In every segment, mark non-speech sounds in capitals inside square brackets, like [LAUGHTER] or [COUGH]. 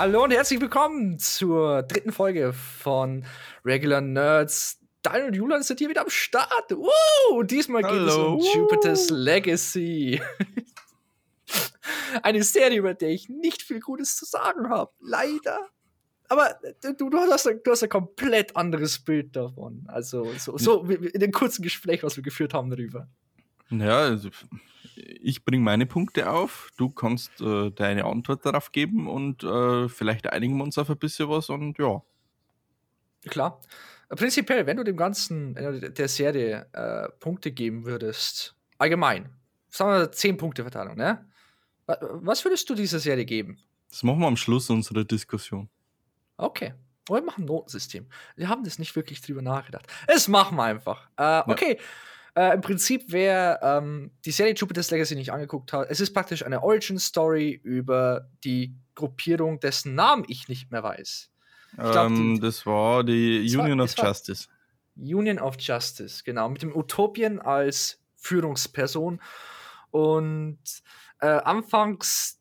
Hallo und herzlich willkommen zur dritten Folge von Regular Nerds. Daniel und Julian sind hier wieder am Start. Uh, diesmal geht es um Jupiter's Legacy. [LAUGHS] Eine Serie, über der ich nicht viel Gutes zu sagen habe. Leider. Aber du, du, hast, ein, du hast ein komplett anderes Bild davon. Also, so, so in dem kurzen Gespräch, was wir geführt haben darüber. Ja, also ich bringe meine Punkte auf, du kannst äh, deine Antwort darauf geben und äh, vielleicht einigen wir uns auf ein bisschen was und ja. Klar. Prinzipiell, wenn du dem Ganzen, der Serie äh, Punkte geben würdest, allgemein, sagen wir 10 Punkte Verteilung, ne? Was würdest du dieser Serie geben? Das machen wir am Schluss unserer Diskussion. Okay. Wir machen ein Notensystem. Wir haben das nicht wirklich drüber nachgedacht. Es machen wir einfach. Äh, okay. Ja. Äh, Im Prinzip, wer ähm, die Serie Jupiter's Legacy nicht angeguckt hat, es ist praktisch eine Origin-Story über die Gruppierung, dessen Namen ich nicht mehr weiß. Glaub, ähm, die, das war die das Union war, of Justice. Union of Justice, genau. Mit dem Utopien als Führungsperson. Und äh, anfangs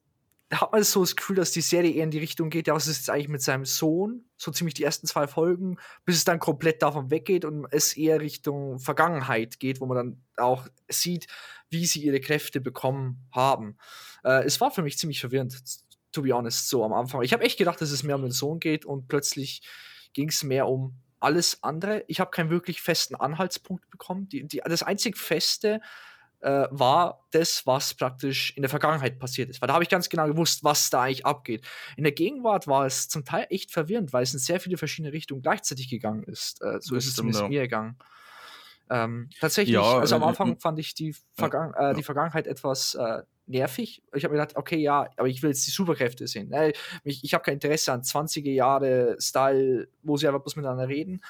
hat man so das Gefühl, dass die Serie eher in die Richtung geht, ja, was ist jetzt eigentlich mit seinem Sohn? So ziemlich die ersten zwei Folgen, bis es dann komplett davon weggeht und es eher Richtung Vergangenheit geht, wo man dann auch sieht, wie sie ihre Kräfte bekommen haben. Äh, es war für mich ziemlich verwirrend, to be honest, so am Anfang. Ich habe echt gedacht, dass es mehr um den Sohn geht und plötzlich ging es mehr um alles andere. Ich habe keinen wirklich festen Anhaltspunkt bekommen. Die, die, das einzig Feste, äh, war das, was praktisch in der Vergangenheit passiert ist. Weil da habe ich ganz genau gewusst, was da eigentlich abgeht. In der Gegenwart war es zum Teil echt verwirrend, weil es in sehr viele verschiedene Richtungen gleichzeiich gegangen ist. Äh, so das ist es zumindest ja. mir gegangen. Ähm, tatsächlich, ja, also am äh, Anfang fand ich die, Vergangen ja, die Vergangenheit etwas äh, nervig. Ich habe mir gedacht, okay, ja, aber ich will jetzt die Superkräfte sehen. Äh, ich, ich habe kein Interesse an 20er Jahre Style, wo sie einfach bloß miteinander reden.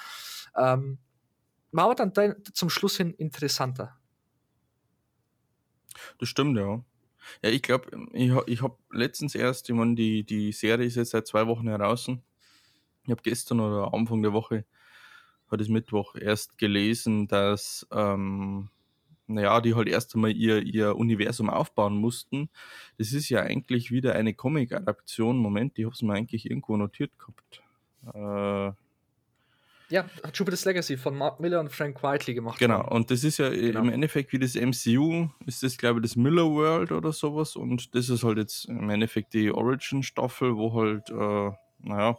Ähm, war aber dann zum Schluss hin interessanter. Das stimmt, ja. Ja, ich glaube, ich, ich habe letztens erst, ich meine, die, die Serie ist jetzt seit zwei Wochen heraus. Ich habe gestern oder Anfang der Woche, heute ist Mittwoch, erst gelesen, dass, ähm, naja, die halt erst einmal ihr, ihr Universum aufbauen mussten. Das ist ja eigentlich wieder eine Comic-Adaption. Moment, ich habe es mir eigentlich irgendwo notiert gehabt. Äh, ja, hat Jupiter's Legacy von Mark Miller und Frank Whiteley gemacht. Genau, worden. und das ist ja genau. im Endeffekt wie das MCU, ist das glaube ich das Miller World oder sowas und das ist halt jetzt im Endeffekt die Origin-Staffel, wo halt, äh, naja,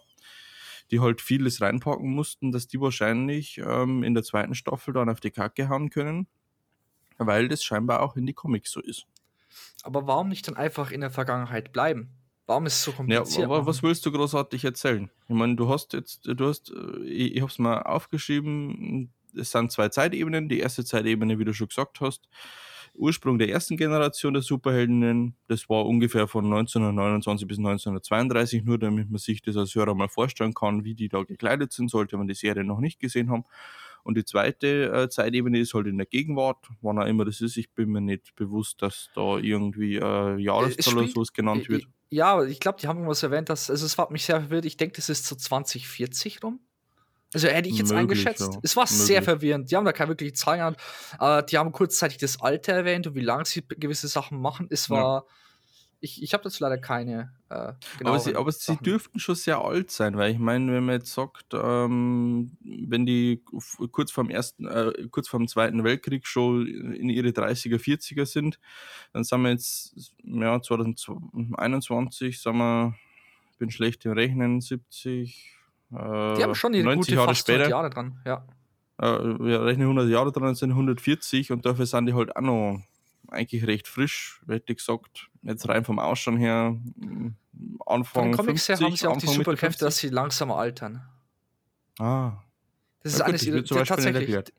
die halt vieles reinpacken mussten, dass die wahrscheinlich ähm, in der zweiten Staffel dann auf die Kacke hauen können, weil das scheinbar auch in die Comics so ist. Aber warum nicht dann einfach in der Vergangenheit bleiben? Warum ist es so kompliziert? Ja, aber was willst du großartig erzählen? Ich meine, du hast jetzt, du hast, äh, ich, ich habe es mal aufgeschrieben, es sind zwei Zeitebenen. Die erste Zeitebene, wie du schon gesagt hast, Ursprung der ersten Generation der Superheldinnen, das war ungefähr von 1929 bis 1932, nur damit man sich das als Hörer mal vorstellen kann, wie die da gekleidet sind, sollte man die Serie noch nicht gesehen haben. Und die zweite äh, Zeitebene ist halt in der Gegenwart, wann auch immer das ist. Ich bin mir nicht bewusst, dass da irgendwie äh, Jahreszahl oder sowas genannt wird. Ja, ich glaube, die haben irgendwas erwähnt, dass, also es war mich sehr verwirrt. Ich denke, das ist so 2040 rum. Also hätte ich jetzt Möglich, eingeschätzt. Ja. Es war Möglich. sehr verwirrend. Die haben da keine wirkliche Zahl gehabt. Äh, die haben kurzzeitig das Alter erwähnt und wie lange sie gewisse Sachen machen. Es war. Ja ich, ich habe dazu leider keine. Äh, aber sie, aber sie dürften schon sehr alt sein, weil ich meine, wenn man jetzt sagt, ähm, wenn die kurz vorm ersten, äh, kurz vorm Zweiten Weltkrieg schon in ihre 30er, 40er sind, dann sind wir jetzt, ja, 2021, sagen wir, ich bin schlecht im Rechnen, 70. Äh, die haben schon ihre 90 gute Jahre später. Jahre dran, ja. Äh, wir rechnen 100 Jahre dran, sind 140 und dafür sind die halt auch noch eigentlich recht frisch, hätte ich gesagt. Jetzt rein vom Ausschauen her, Anfang Von den Comics 50, her haben sie auch Anfang die Superkräfte, dass sie langsamer altern. Ah. Das ist ja, eines ihrer tatsächlich.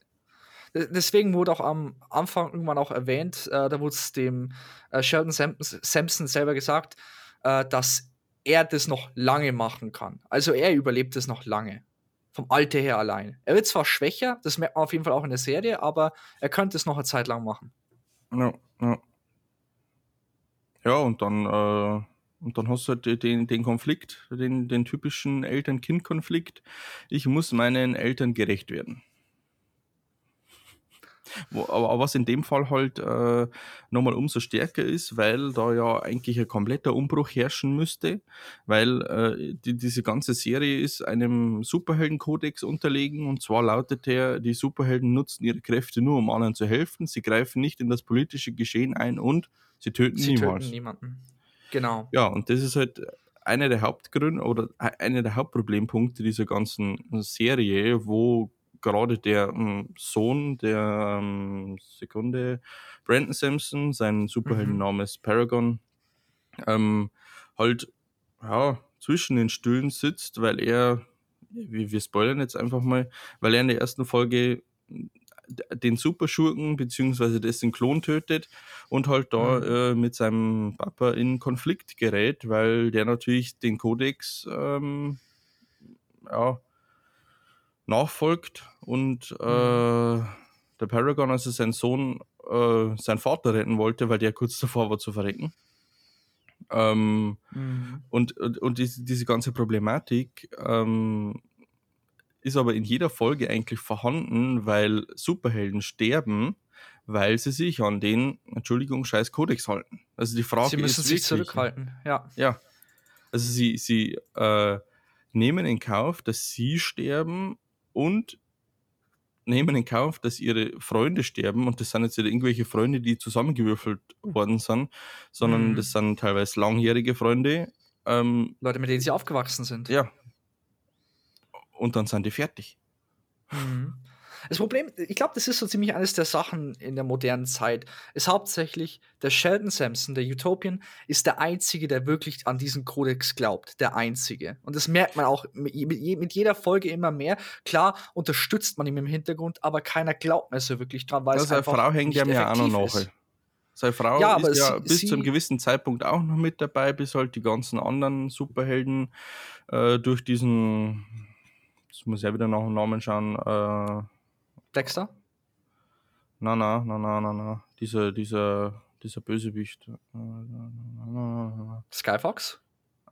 Deswegen wurde auch am Anfang irgendwann auch erwähnt, äh, da wurde es dem äh, Sheldon Sampson selber gesagt, äh, dass er das noch lange machen kann. Also er überlebt es noch lange. Vom Alter her allein. Er wird zwar schwächer, das merkt man auf jeden Fall auch in der Serie, aber er könnte es noch eine Zeit lang machen. Ja, ja. Ja, und dann, äh, und dann hast du halt den, den Konflikt, den, den typischen Eltern-Kind-Konflikt. Ich muss meinen Eltern gerecht werden. Wo, aber was in dem Fall halt äh, nochmal umso stärker ist, weil da ja eigentlich ein kompletter Umbruch herrschen müsste, weil äh, die, diese ganze Serie ist einem Superheldenkodex unterlegen und zwar lautet der, die Superhelden nutzen ihre Kräfte nur, um anderen zu helfen, sie greifen nicht in das politische Geschehen ein und sie töten Sie niemals. töten niemanden. Genau. Ja, und das ist halt einer der Hauptgründe oder einer der Hauptproblempunkte dieser ganzen Serie, wo gerade der ähm, Sohn der ähm, Sekunde, Brandon Sampson, sein Superheldenname ist Paragon, ähm, halt ja, zwischen den Stühlen sitzt, weil er, wir, wir spoilern jetzt einfach mal, weil er in der ersten Folge den Superschurken beziehungsweise dessen Klon tötet und halt da Mhm. äh, mit seinem Papa in Konflikt gerät, weil der natürlich den Kodex ähm, ja, nachfolgt und äh, der Paragon, also sein Sohn, äh, seinen Vater retten wollte, weil der kurz davor war zu verrecken. Ähm, Mhm. und, und, und diese, diese ganze Problematik ähm, ist aber in jeder Folge eigentlich vorhanden, weil Superhelden sterben, weil sie sich an den, Entschuldigung, scheiß Kodex halten. Also die Frage Sie müssen ist sich wirklich, zurückhalten. Ja. Ja. Also sie, sie äh, nehmen in Kauf, dass sie sterben und nehmen in Kauf, dass ihre Freunde sterben. Und das sind jetzt irgendwelche Freunde, die zusammengewürfelt worden sind, sondern Mhm. das sind teilweise langjährige Freunde. Ähm, Leute, mit denen sie aufgewachsen sind. ja. Und dann sind die fertig. Mhm. Das Problem, ich glaube, das ist so ziemlich eines der Sachen in der modernen Zeit, ist hauptsächlich, der Sheldon Sampson, der Utopian, ist der Einzige, der wirklich an diesen Kodex glaubt. Der Einzige. Und das merkt man auch mit mit je- mit jeder Folge immer mehr. Klar unterstützt man ihn im Hintergrund, aber keiner glaubt mehr so wirklich dran, weil Ja, es seine einfach Frau hängt ja auch noch effektiv nach. ist. Seine Frau Ja, ist ja sie- bis zu einem sie- gewissen Zeitpunkt auch noch mit dabei, bis halt die ganzen anderen Superhelden äh, durch diesen, jetzt muss ich ja wieder nach dem Namen schauen, äh, Dexter? na, na, na, na, na, na, dieser, dieser, dieser Bösewicht. Na, na, na, na, na. Skyfox?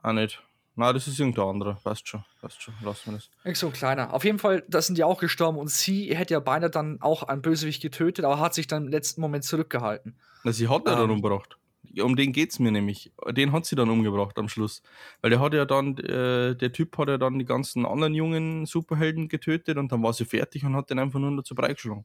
Auch nicht. Na, das ist irgendein anderer. Passt schon, passt schon. Lassen wir das. Irgend so ein kleiner. Auf jeden Fall, da sind die auch gestorben und sie hätte ja beinahe dann auch einen Bösewicht getötet, aber hat sich dann im letzten Moment zurückgehalten. Na, sie hat ja dann Ähm. umgebracht. Um den geht's mir nämlich. Den hat sie dann umgebracht am Schluss. Weil der hat ja dann, äh, der Typ hat ja dann die ganzen anderen jungen Superhelden getötet und dann war sie fertig und hat den einfach nur dazu beigeschlagen.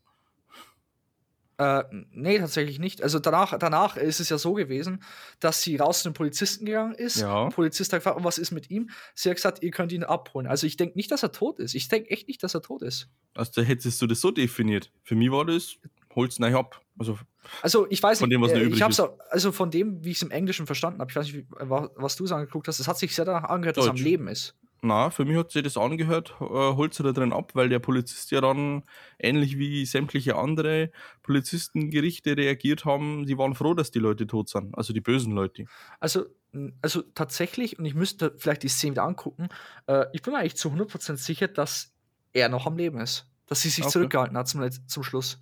Äh, nee, tatsächlich nicht. Also danach, danach ist es ja so gewesen, dass sie raus zu den Polizisten gegangen ist. Ja. Der Polizist hat gefragt, "Und was ist mit ihm? Sie hat gesagt, ihr könnt ihn abholen. Also ich denke nicht, dass er tot ist. Ich denke echt nicht, dass er tot ist. Also hättest du das so definiert. Für mich war das, holt's neu ab. Also, Also ich weiß Von nicht, dem, was äh, übrig ich hab's ist. auch, also von dem, wie ich es im Englischen verstanden habe, ich weiß nicht, wa- was du so angeguckt hast, es hat sich sehr danach angehört, dass er am Deutsch. Leben ist. na, für mich hat sich das angehört, äh, holt's da drin ab, weil der Polizist ja dann, ähnlich wie sämtliche andere Polizistengerichte reagiert haben, die waren froh, dass die Leute tot sind. Also die bösen Leute. Also, also tatsächlich, und ich müsste vielleicht die Szene wieder angucken, äh, ich bin mir eigentlich zu 100% sicher, dass er noch am Leben ist. Dass sie sich Okay. zurückgehalten hat zum, zum Schluss.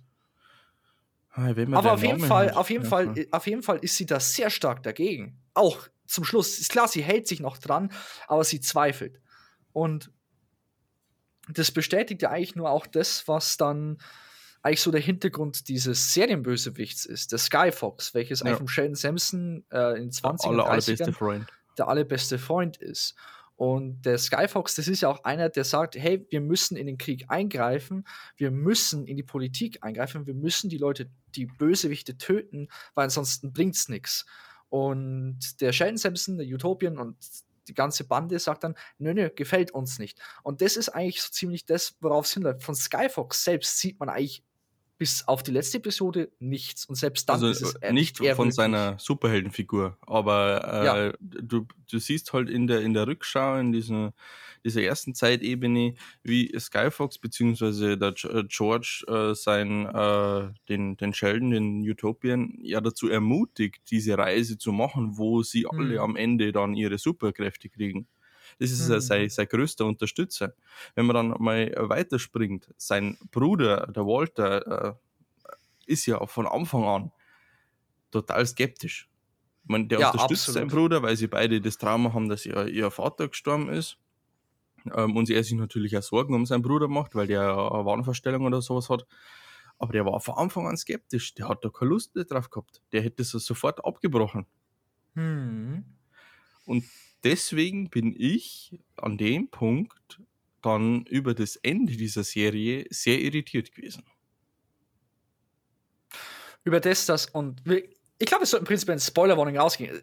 Ah, Aber auf jeden Fall, auf jeden Fall, ja. äh, auf jeden Fall ist sie da sehr stark dagegen. Auch zum Schluss. Ist klar, sie hält sich noch dran, aber sie zweifelt. Und das bestätigt ja eigentlich nur auch das, was dann eigentlich so der Hintergrund dieses Serienbösewichts ist, der Skyfox, welches Ja. eigentlich vom Sheldon Sampson äh, in 20 aller, und allerbeste 30ern Freund. der allerbeste Freund ist. Und der Skyfox, das ist ja auch einer, der sagt, hey, wir müssen in den Krieg eingreifen, wir müssen in die Politik eingreifen, wir müssen die Leute, die Bösewichte töten, weil ansonsten bringt's nichts. Und der Sheldon Sampson, der Utopian und die ganze Bande sagt dann, nö, nö, gefällt uns nicht. Und das ist eigentlich so ziemlich das, worauf es hinläuft. Von Skyfox selbst sieht man eigentlich bis auf die letzte Episode nichts. Und selbst dann Also ist es äh, nicht von wirklich- seiner Superheldenfigur, aber äh, Ja. du, du siehst halt in der, in der Rückschau, in dieser, dieser ersten Zeitebene, wie Skyfox bzw. der äh, George äh, sein, äh, den, den Sheldon, den Utopian, ja dazu ermutigt, diese Reise zu machen, wo sie alle Mhm. am Ende dann ihre Superkräfte kriegen. Das ist Mhm. sein, sein größter Unterstützer. Wenn man dann mal weiterspringt, sein Bruder, der Walter, äh, ist ja von Anfang an total skeptisch. Meine, der Ja, unterstützt absolut. seinen Bruder, weil sie beide das Trauma haben, dass ihr, ihr Vater gestorben ist. Ähm, und er sich natürlich auch Sorgen um seinen Bruder macht, weil der eine Wahnvorstellung oder sowas hat. aber der war von Anfang an skeptisch. Der hat da keine Lust drauf gehabt. Der hätte es sofort abgebrochen. Hm. Und deswegen bin ich an dem Punkt dann über das Ende dieser Serie sehr irritiert gewesen. Über das, das und wir, ich glaube, es soll im Prinzip ein Spoiler-Warning rausgehen.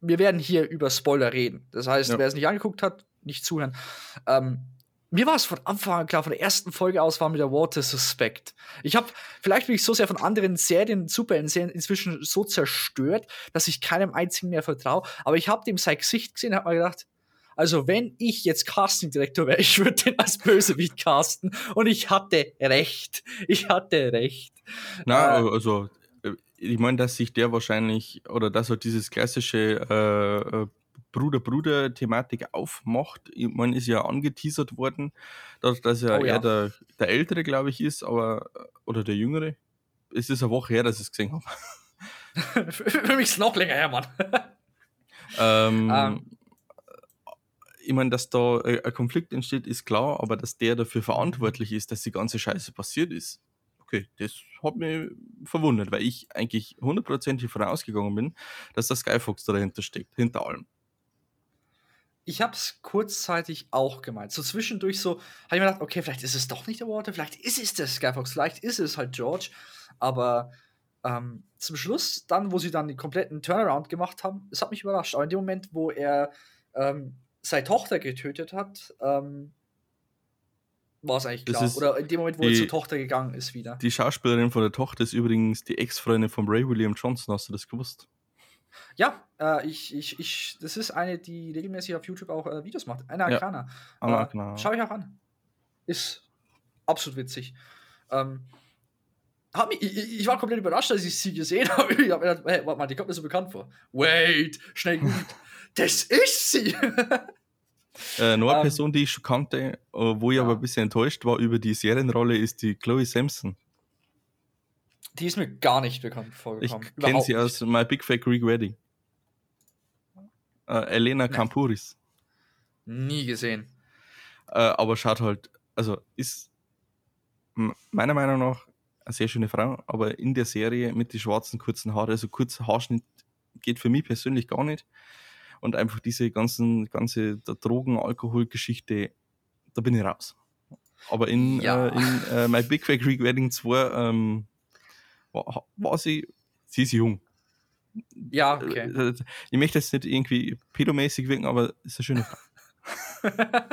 Wir werden hier über Spoiler reden. Das heißt, Ja. wer es nicht angeguckt hat, nicht zuhören. Ähm, mir war es von Anfang an klar, von der ersten Folge aus war mir der Water suspekt. Ich habe, vielleicht bin ich so sehr von anderen Serien, Superhelden-Serien inzwischen so zerstört, dass ich keinem einzigen mehr vertraue. Aber ich habe dem sein Gesicht gesehen und habe mir gedacht, also wenn ich jetzt Casting-Direktor wäre, [LAUGHS] ich würde den als Bösewicht casten. Und ich hatte recht. Ich hatte recht. Na, Äh, also äh, ich meine, dass sich der wahrscheinlich oder dass er dieses klassische äh, äh, Bruder-Bruder-Thematik aufmacht. Ich meine, ist ja angeteasert worden, dadurch, dass er Oh ja. eher der, der Ältere, glaube ich, ist, aber oder der Jüngere. Es ist eine Woche her, dass ich es gesehen habe. [LAUGHS] Für mich ist es noch länger her, Mann. [LAUGHS] Ähm, Ähm. ich meine, dass da äh, ein Konflikt entsteht, ist klar, aber dass der dafür verantwortlich ist, dass die ganze Scheiße passiert ist, okay, das hat mich verwundert, weil ich eigentlich hundertprozentig davon ausgegangen bin, dass der Skyfox dahinter steckt, hinter allem. Ich habe es kurzzeitig auch gemeint. So zwischendurch so, habe ich mir gedacht, okay, vielleicht ist es doch nicht der Walter, vielleicht ist es der Skyfox, vielleicht ist es halt George. Aber ähm, zum Schluss, dann, wo sie dann den kompletten Turnaround gemacht haben, es hat mich überrascht. Aber in dem Moment, wo er ähm, seine Tochter getötet hat, ähm, war es eigentlich klar. Oder in dem Moment, wo er die- zur Tochter gegangen ist wieder. Die Schauspielerin von der Tochter ist übrigens die Ex-Freundin von Ray William Johnson, hast du das gewusst? Ja, äh, ich, ich, ich, das ist eine, die regelmäßig auf YouTube auch äh, Videos macht. Eine Ja. Akana. Ah, Äh. Schau ich auch an. Ist absolut witzig. Ähm, hab mich, ich, ich war komplett überrascht, als ich sie gesehen [LAUGHS] habe. Ich hab mir gedacht, hey, warte mal, die kommt mir so bekannt vor. Wait, schnell gut. [LAUGHS] das ist sie! Äh, noch eine Ähm, Person, die ich schon kannte, äh, wo ich ja. aber ein bisschen enttäuscht war über die Serienrolle, ist die Chloe Sampson. Die ist mir gar nicht bekannt Ich vorgekommen. kenne Überhaupt sie nicht. aus My Big Fake Greek Wedding. Äh, Elena Nein. Kampuris. Nie gesehen. Äh, aber schaut halt, also ist meiner Meinung nach eine sehr schöne Frau, aber in der Serie mit den schwarzen kurzen Haaren, also kurzer Haarschnitt geht für mich persönlich gar nicht. Und einfach diese ganzen, ganze der Drogen, Alkoholgeschichte, da bin ich raus. Aber in, Ja. äh, in äh, My Big Fake Greek Wedding 2 ähm, war, war sie, sie ist jung. Ja, okay. Äh, Ich möchte jetzt nicht irgendwie pedomäßig wirken, aber ist eine schöne Frau. [LAUGHS]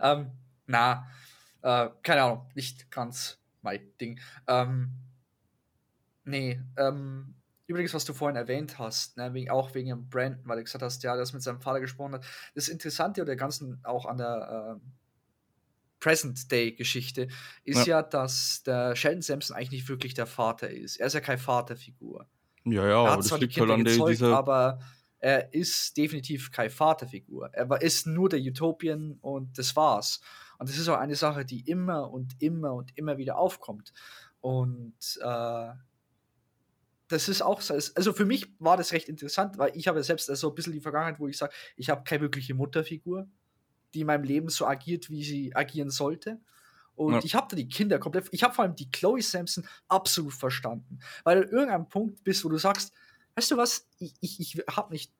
ähm, na, äh, keine Ahnung, nicht ganz mein Ding. Ähm, nee, ähm, übrigens, was du vorhin erwähnt hast, ne, wegen, auch wegen dem Brandon, weil du gesagt hast, ja, das mit seinem Vater gesprochen hat. Das Interessante oder ganzen auch an der ähm, Present-Day-Geschichte ist ja. dass der Sheldon Sampson eigentlich nicht wirklich der Vater ist. Er ist ja keine Vaterfigur. Ja, ja, er aber hat das zwar die liegt halt an gezeugt, dieser aber er ist definitiv keine Vaterfigur. Er ist nur der Utopian und das war's. Und das ist auch eine Sache, die immer und immer und immer wieder aufkommt. Und äh, das ist auch so. Also für mich war das recht interessant, weil ich habe ja selbst so ein bisschen die Vergangenheit, wo ich sage, ich habe keine wirkliche Mutterfigur, die in meinem Leben so agiert, wie sie agieren sollte. Und Ja. ich habe da die Kinder komplett, ich habe vor allem die Chloe Sampson absolut verstanden. Weil du irgendeinem Punkt bist, wo du sagst, weißt du was, ich, ich, ich habe nicht,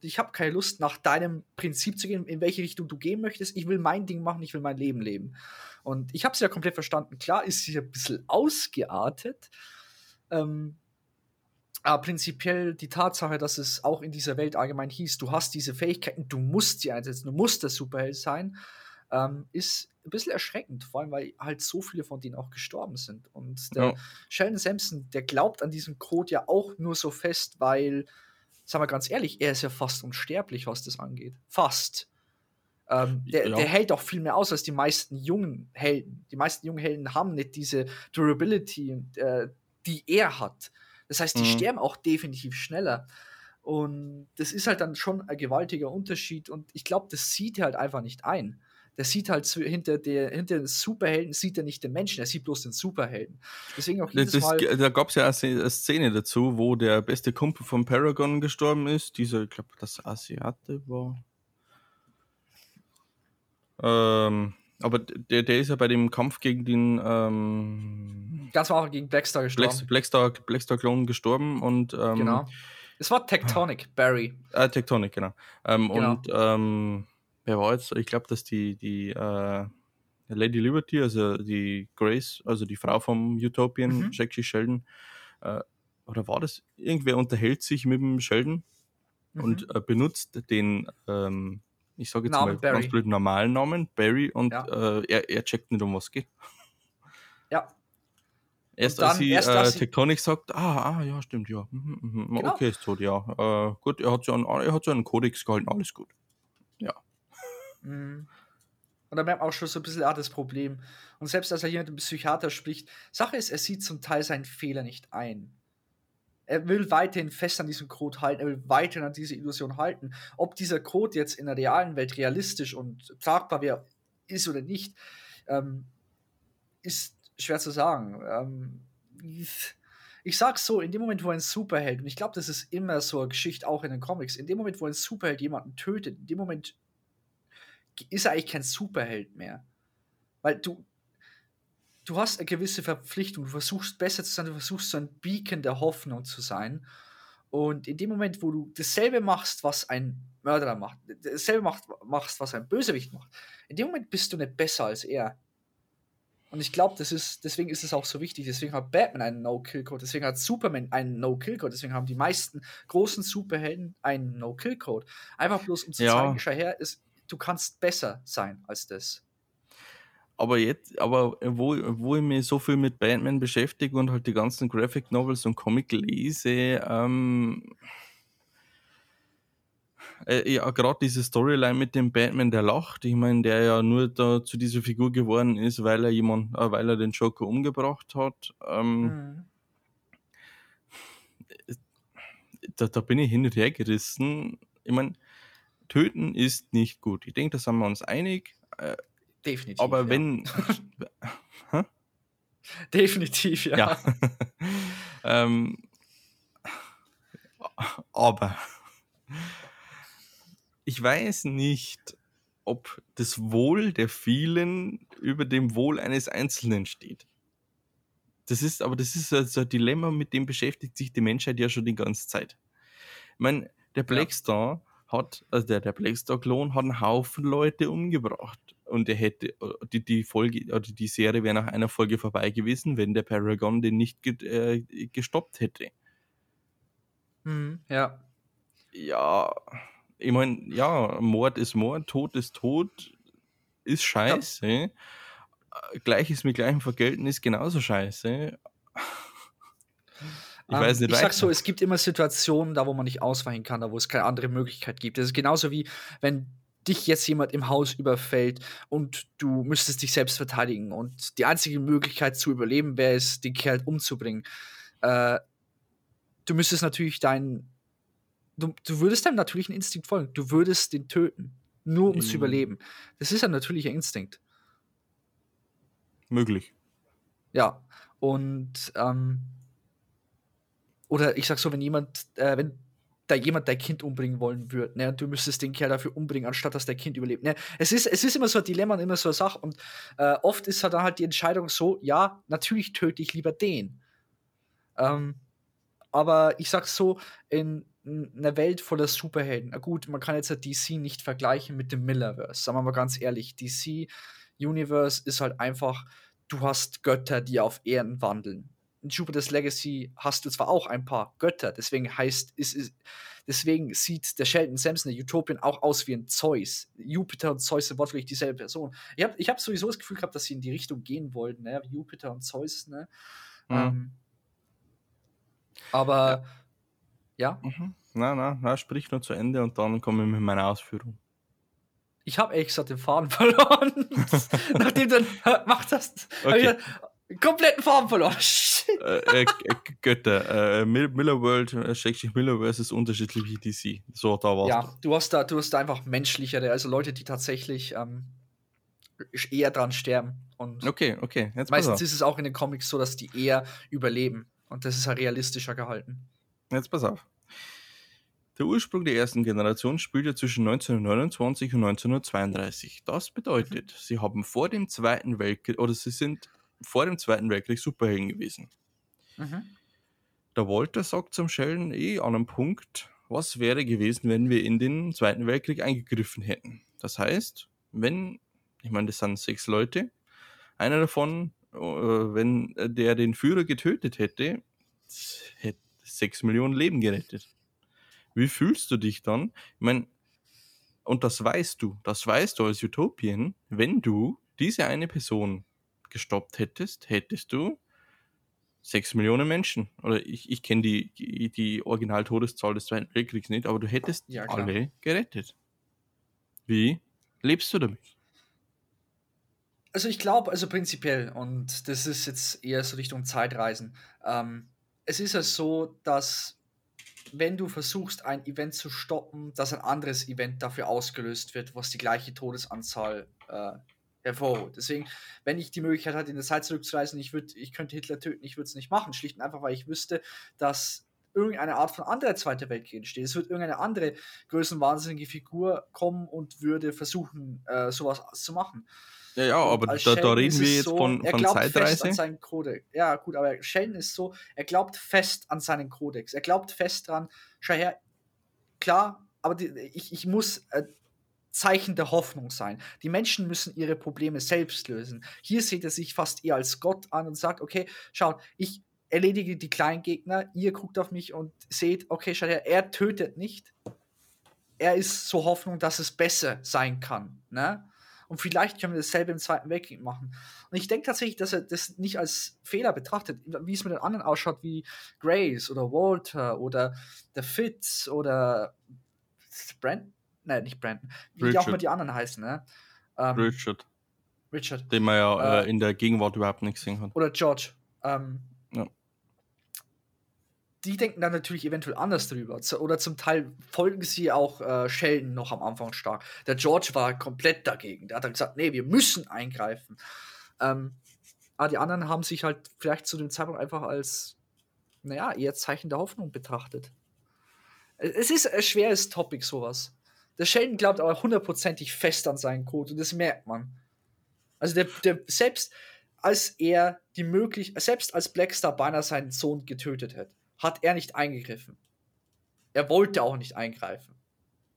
ich habe keine Lust, nach deinem Prinzip zu gehen, in welche Richtung du gehen möchtest. Ich will mein Ding machen, ich will mein Leben leben. Und ich habe sie ja komplett verstanden. Klar ist sie ein bisschen ausgeartet. Ähm, aber prinzipiell die Tatsache, dass es auch in dieser Welt allgemein hieß, du hast diese Fähigkeiten, du musst sie einsetzen, du musst der Superheld sein, ähm, ist ein bisschen erschreckend, vor allem weil halt so viele von denen auch gestorben sind. Und der Ja. Sheldon Sampson, der glaubt an diesen Code ja auch nur so fest, weil, sagen wir ganz ehrlich, er ist ja fast unsterblich, was das angeht. Fast. Ähm, der, Ja. der hält auch viel mehr aus als die meisten jungen Helden. Die meisten jungen Helden haben nicht diese Durability, äh, die er hat. Das heißt, die Mhm. sterben auch definitiv schneller. Und das ist halt dann schon ein gewaltiger Unterschied. Und ich glaube, das sieht er halt einfach nicht ein. Der sieht halt hinter, der, hinter den Superhelden sieht er nicht den Menschen, er sieht bloß den Superhelden. Deswegen auch jedes das, Mal. da gab es ja eine Szene dazu, wo der beste Kumpel von Paragon gestorben ist. Dieser, ich glaube, das Asiate war. Ähm, aber der, der ist ja bei dem Kampf gegen den, ähm, Ganz am Anfang gegen Blackstar gestorben. Black, Blackstar, Blackstar Clone gestorben und ähm, genau. Es war Tectonic, Barry. Äh, Tectonic, genau. Ähm, Genau. Und ähm, wer war jetzt? Ich glaube, dass die, die äh, Lady Liberty, also die Grace, also die Frau vom Utopian, Mhm. Jackie Sheldon, äh, oder war das? Irgendwer unterhält sich mit dem Sheldon Mhm. und äh, benutzt den, ähm, ich sage jetzt Namen mal Barry. ganz blöd, normalen Namen, Barry, und Ja. äh, er, er checkt nicht, um was geht. ja, [LAUGHS] Erst dann- als sie erst äh, Tectonic sagt, ah, ah, ja, stimmt, ja. Mhm, mhm. Genau. Okay, ist tot, ja. Äh, gut, er hat, so einen, er hat so einen Kodex gehalten, alles gut. Mhm. Und da merkt man auch schon so ein bisschen ah, das Problem. Und selbst als er hier mit dem Psychiater spricht, Sache ist, er sieht zum Teil seinen Fehler nicht ein. Er will weiterhin fest an diesem Code halten, er will weiterhin an diese Illusion halten. Ob dieser Code jetzt in der realen Welt realistisch und tragbar wäre, ist oder nicht, ähm, ist schwer zu sagen. Ähm, ich, ich sag's so, in dem Moment, wo ein Superheld, und ich glaube, das ist immer so eine Geschichte auch in den Comics, in dem Moment, wo ein Superheld jemanden tötet, in dem Moment ist er eigentlich kein Superheld mehr. Weil du, du hast eine gewisse Verpflichtung, du versuchst besser zu sein, du versuchst so ein Beacon der Hoffnung zu sein. Und in dem Moment, wo du dasselbe machst, was ein Mörderer macht, dasselbe macht, machst, was ein Bösewicht macht, in dem Moment bist du nicht besser als er. Und ich glaube, das ist, deswegen ist es auch so wichtig. Deswegen hat Batman einen No-Kill-Code, deswegen hat Superman einen No-Kill-Code, deswegen haben die meisten großen Superhelden einen No-Kill-Code. Einfach bloß, um zu Ja. zeigen, schau her, ist, du kannst besser sein als das. Aber jetzt, aber wo, wo ich mich so viel mit Batman beschäftige und halt die ganzen Graphic Novels und Comic lese, ähm, äh, ja, gerade diese Storyline mit dem Batman, der lacht, ich meine, der ja nur da zu dieser Figur geworden ist, weil er jemand, äh, weil er den Joker umgebracht hat. Ähm, Mhm. da, da bin ich hin und her gerissen. Ich meine, töten ist nicht gut. Ich denke, da sind wir uns einig. Definitiv. Aber ja. wenn. [LAUGHS] Definitiv, ja. ja. [LAUGHS] ähm, aber ich weiß nicht, ob das Wohl der vielen über dem Wohl eines Einzelnen steht. Das ist, aber das ist so so ein Dilemma, mit dem beschäftigt sich die Menschheit ja schon die ganze Zeit. Ich meine, der Blackstar hat, also der, der Blackstar-Klon hat einen Haufen Leute umgebracht. Und er hätte, die, die Folge, oder die Serie wäre nach einer Folge vorbei gewesen, wenn der Paragon den nicht ge, äh, gestoppt hätte. Mhm, ja. Ja, ich meine, ja, Mord ist Mord, Tod ist Tod, ist scheiße. Äh, Gleiches mit gleichem Vergelten ist genauso scheiße. Ich weiß nicht Ähm, ich sag so, es gibt immer Situationen, da wo man nicht ausweichen kann, da wo es keine andere Möglichkeit gibt. Das ist genauso wie, wenn dich jetzt jemand im Haus überfällt und du müsstest dich selbst verteidigen und die einzige Möglichkeit zu überleben wäre es, den Kerl umzubringen. Äh, du müsstest natürlich deinen, du, du würdest deinem natürlichen Instinkt folgen. Du würdest den töten, nur um zu Mhm. überleben. Das ist ein natürlicher Instinkt. Möglich. Ja, und ähm, oder ich sag so, wenn jemand, äh, wenn da jemand dein Kind umbringen wollen würde, ne, du müsstest den Kerl dafür umbringen, anstatt dass dein Kind überlebt. Ne? Es, ist, es ist immer so ein Dilemma und immer so eine Sache. Und äh, oft ist halt dann halt die Entscheidung so, ja, natürlich töte ich lieber den. Ähm, aber ich sag so, in, in einer Welt voller Superhelden, na gut, man kann jetzt halt DC nicht vergleichen mit dem Millerverse. Sagen wir mal ganz ehrlich, DC Universe ist halt einfach, du hast Götter, die auf Erden wandeln. In Jupiter's Legacy hast du zwar auch ein paar Götter, deswegen heißt, ist, ist, deswegen sieht der Sheldon Sampson, der Utopian, auch aus wie ein Zeus. Jupiter und Zeus sind wortwörtlich dieselbe Person. Ich habe ich hab sowieso das Gefühl gehabt, dass sie in die Richtung gehen wollten, ne? Jupiter und Zeus, ne? Mhm. Ähm, aber ja, Mhm. Na, na, na, sprich nur zu Ende und dann komme ich mit meiner Ausführung. ich habe ehrlich gesagt den Faden [LAUGHS] verloren. [LAUGHS] Nachdem du dann [LAUGHS] macht hast, Okay. dann kompletten Faden verloren. [LAUGHS] Äh, äh, G- Götter. Äh, Mil- Miller World, äh, Schrägstrich Millerverse ist unterschiedlich wie DC. So, da war's. Ja, du hast da, du hast da einfach menschlichere, also Leute, die tatsächlich ähm, eher dran sterben. Und Okay, okay. Jetzt meistens ist es auch in den Comics so, dass die eher überleben. Und das ist halt realistischer gehalten. Jetzt pass auf. Der Ursprung der ersten Generation spielt ja zwischen 1929 und 1932. Das bedeutet, sie haben vor dem Zweiten Weltkrieg, oder sie sind vor dem Zweiten Weltkrieg Superhelden gewesen. Mhm. Der Walter sagt zum Sheldon eh an einem Punkt, was wäre gewesen, wenn wir in den Zweiten Weltkrieg eingegriffen hätten. Das heißt, wenn, ich meine, das sind sechs Leute, einer davon, äh, wenn der den Führer getötet hätte, hätte sechs Millionen Leben gerettet. Wie fühlst du dich dann? Ich meine, und das weißt du, das weißt du als Utopien, wenn du diese eine Person gestoppt hättest, hättest du sechs Millionen Menschen. Oder ich, ich kenne die, die, die Original-Todeszahl des Zweiten Weltkriegs nicht, aber du hättest Ja, alle gerettet. Wie lebst du damit? Also ich glaube, also prinzipiell, und das ist jetzt eher so Richtung Zeitreisen, ähm, es ist ja so, dass wenn du versuchst, ein Event zu stoppen, dass ein anderes Event dafür ausgelöst wird, was die gleiche Todesanzahl äh, hervorholt. Deswegen, wenn ich die Möglichkeit hatte, in der Zeit zurückzureisen, ich, würd, ich könnte Hitler töten, ich würde es nicht machen. Schlicht und einfach, weil ich wüsste, dass irgendeine Art von anderer Zweiter Weltkrieg entsteht. Es wird irgendeine andere größenwahnsinnige Figur kommen und würde versuchen, äh, sowas zu machen. Ja, ja, aber da, da reden wir jetzt so, von, er von Fest an Zeitreise. seinen Kodex. Ja, gut, aber Sheldon ist so, er glaubt fest an seinen Kodex. Er glaubt fest dran, schau her, klar, aber die, ich, ich muss äh, Zeichen der Hoffnung sein. Die Menschen müssen ihre Probleme selbst lösen. Hier sieht er sich fast eher als Gott an und sagt, okay, schaut, ich erledige die kleinen Gegner, ihr guckt auf mich und seht, okay, schaut her, er tötet nicht. Er ist so Hoffnung, dass es besser sein kann. Ne? Und vielleicht können wir dasselbe im Zweiten Weltkrieg machen. Und ich denke tatsächlich, dass er das nicht als Fehler betrachtet, wie es mit den anderen ausschaut, wie Grace oder Walter oder der Fitz oder Brandon. Nein, nicht Brandon. Wie die auch Richard. immer die anderen heißen, ne? Ähm, Richard, Richard. den man ja Äh, äh, in der Gegenwart überhaupt nicht gesehen hat. Oder George. Ähm, Ja. Die denken dann natürlich eventuell anders drüber. Oder zum Teil folgen sie auch äh, Sheldon noch am Anfang stark. Der George war komplett dagegen. Der hat dann gesagt, nee, wir müssen eingreifen. Ähm, aber die anderen haben sich halt vielleicht zu dem Zeitpunkt einfach als, naja, eher Zeichen der Hoffnung betrachtet. Es ist ein schweres Topic, sowas. Der Sheldon glaubt aber hundertprozentig fest an seinen Code und das merkt man. Also der, der selbst als er die möglich selbst als Blackstar beinahe seinen Sohn getötet hat, hat er nicht eingegriffen. Er wollte auch nicht eingreifen.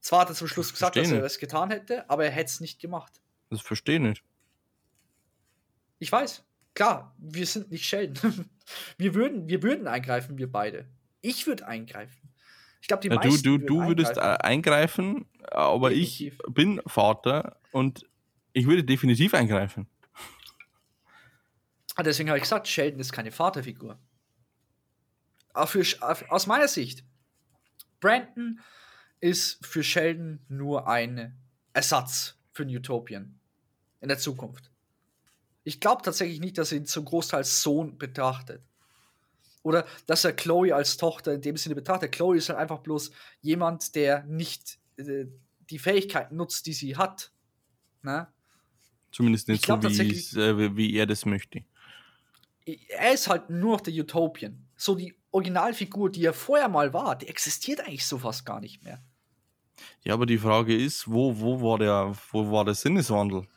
Zwar hat er zum Schluss gesagt, dass er das getan hätte, aber er hätte es nicht gemacht. Das verstehe ich nicht. Ich weiß. Klar, wir sind nicht Sheldon. [LAUGHS] wir würden, wir würden eingreifen, wir beide. Ich würde eingreifen. Ich glaube, die Ja, du, meisten du, würden du würdest äh, eingreifen. aber ich Definitiv. bin Vater und ich würde definitiv eingreifen. Ah, Deswegen habe ich gesagt, Sheldon ist keine Vaterfigur. Aber für, aus meiner Sicht, Brandon ist für Sheldon nur ein Ersatz für einen Utopien in der Zukunft. Ich glaube tatsächlich nicht, dass er ihn zum Großteil Sohn betrachtet. Oder dass er Chloe als Tochter in dem Sinne betrachtet. Chloe ist halt einfach bloß jemand, der nicht äh, die Fähigkeiten nutzt, die sie hat. Ne? Zumindest Ich nicht glaub so, wie, äh, wie- er das möchte. er ist halt nur noch der Utopien. So die Originalfigur, die er vorher mal war, die existiert eigentlich so fast gar nicht mehr. Ja, aber die Frage ist, wo, wo, war, der, wo war der Sinneswandel?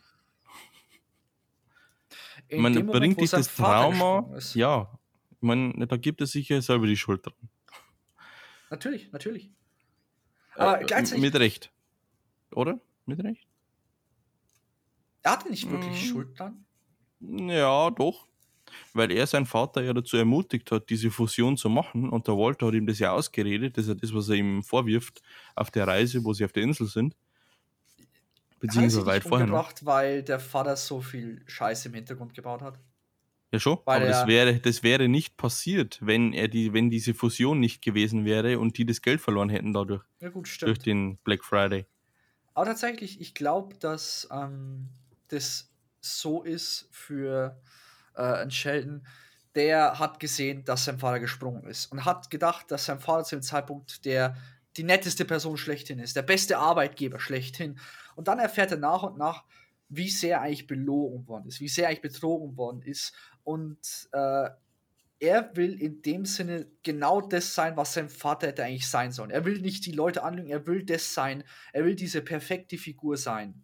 Ich In meine, dem Moment, bringt dich das Trauma? Ja, ich meine, da gibt es sicher selber die Schuld dran. Natürlich, natürlich. Aber Äh, gleichzeitig, Mit Recht. Oder? Mit Recht? er hatte nicht wirklich Mhm. Schuld dran. Ja, doch. Weil er seinen Vater ja dazu ermutigt hat, diese Fusion zu machen. Und der Walter hat ihm das ja ausgeredet. Das ist ja das, was er ihm vorwirft auf der Reise, wo sie auf der Insel sind. Er Beziehungsweise weit vorher noch. weil der Vater so viel Scheiße im Hintergrund gebaut hat. Ja, schon. weil Aber das wäre, das wäre nicht passiert, wenn er die, wenn diese Fusion nicht gewesen wäre und die das Geld verloren hätten dadurch. Ja gut, Durch stimmt. den Black Friday. Aber tatsächlich, ich glaube, dass ähm, das so ist für äh, einen Sheldon, der hat gesehen, dass sein Vater gesprungen ist und hat gedacht, dass sein Vater zu dem Zeitpunkt der die netteste Person schlechthin ist, der beste Arbeitgeber schlechthin. Und dann erfährt er nach und nach, wie sehr er eigentlich belogen worden ist, wie sehr er eigentlich betrogen worden ist. Und äh, er will in dem Sinne genau das sein, was sein Vater hätte eigentlich sein sollen. Er will nicht die Leute anlügen, er will das sein. Er will diese perfekte Figur sein.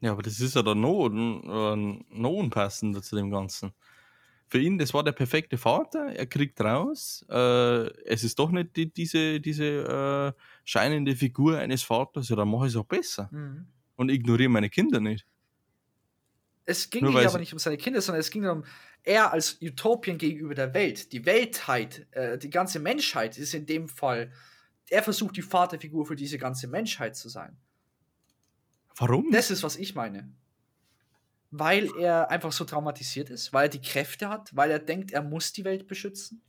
Ja, aber das ist ja dann noch, äh, noch unpassender zu dem Ganzen. für ihn, das war der perfekte Vater, er kriegt raus, äh, es ist doch nicht die, diese, diese äh, scheinende Figur eines Vaters, ja, dann mache ich es auch besser. Mhm. Und ignoriere meine Kinder nicht. Es ging nicht aber nicht um seine Kinder, sondern es ging darum, er als Utopien gegenüber der Welt, die Weltheit, äh, die ganze Menschheit ist in dem Fall, er versucht die Vaterfigur für diese ganze Menschheit zu sein. Warum? Das ist, was ich meine weil er einfach so traumatisiert ist, weil er die Kräfte hat, weil er denkt, er muss die Welt beschützen.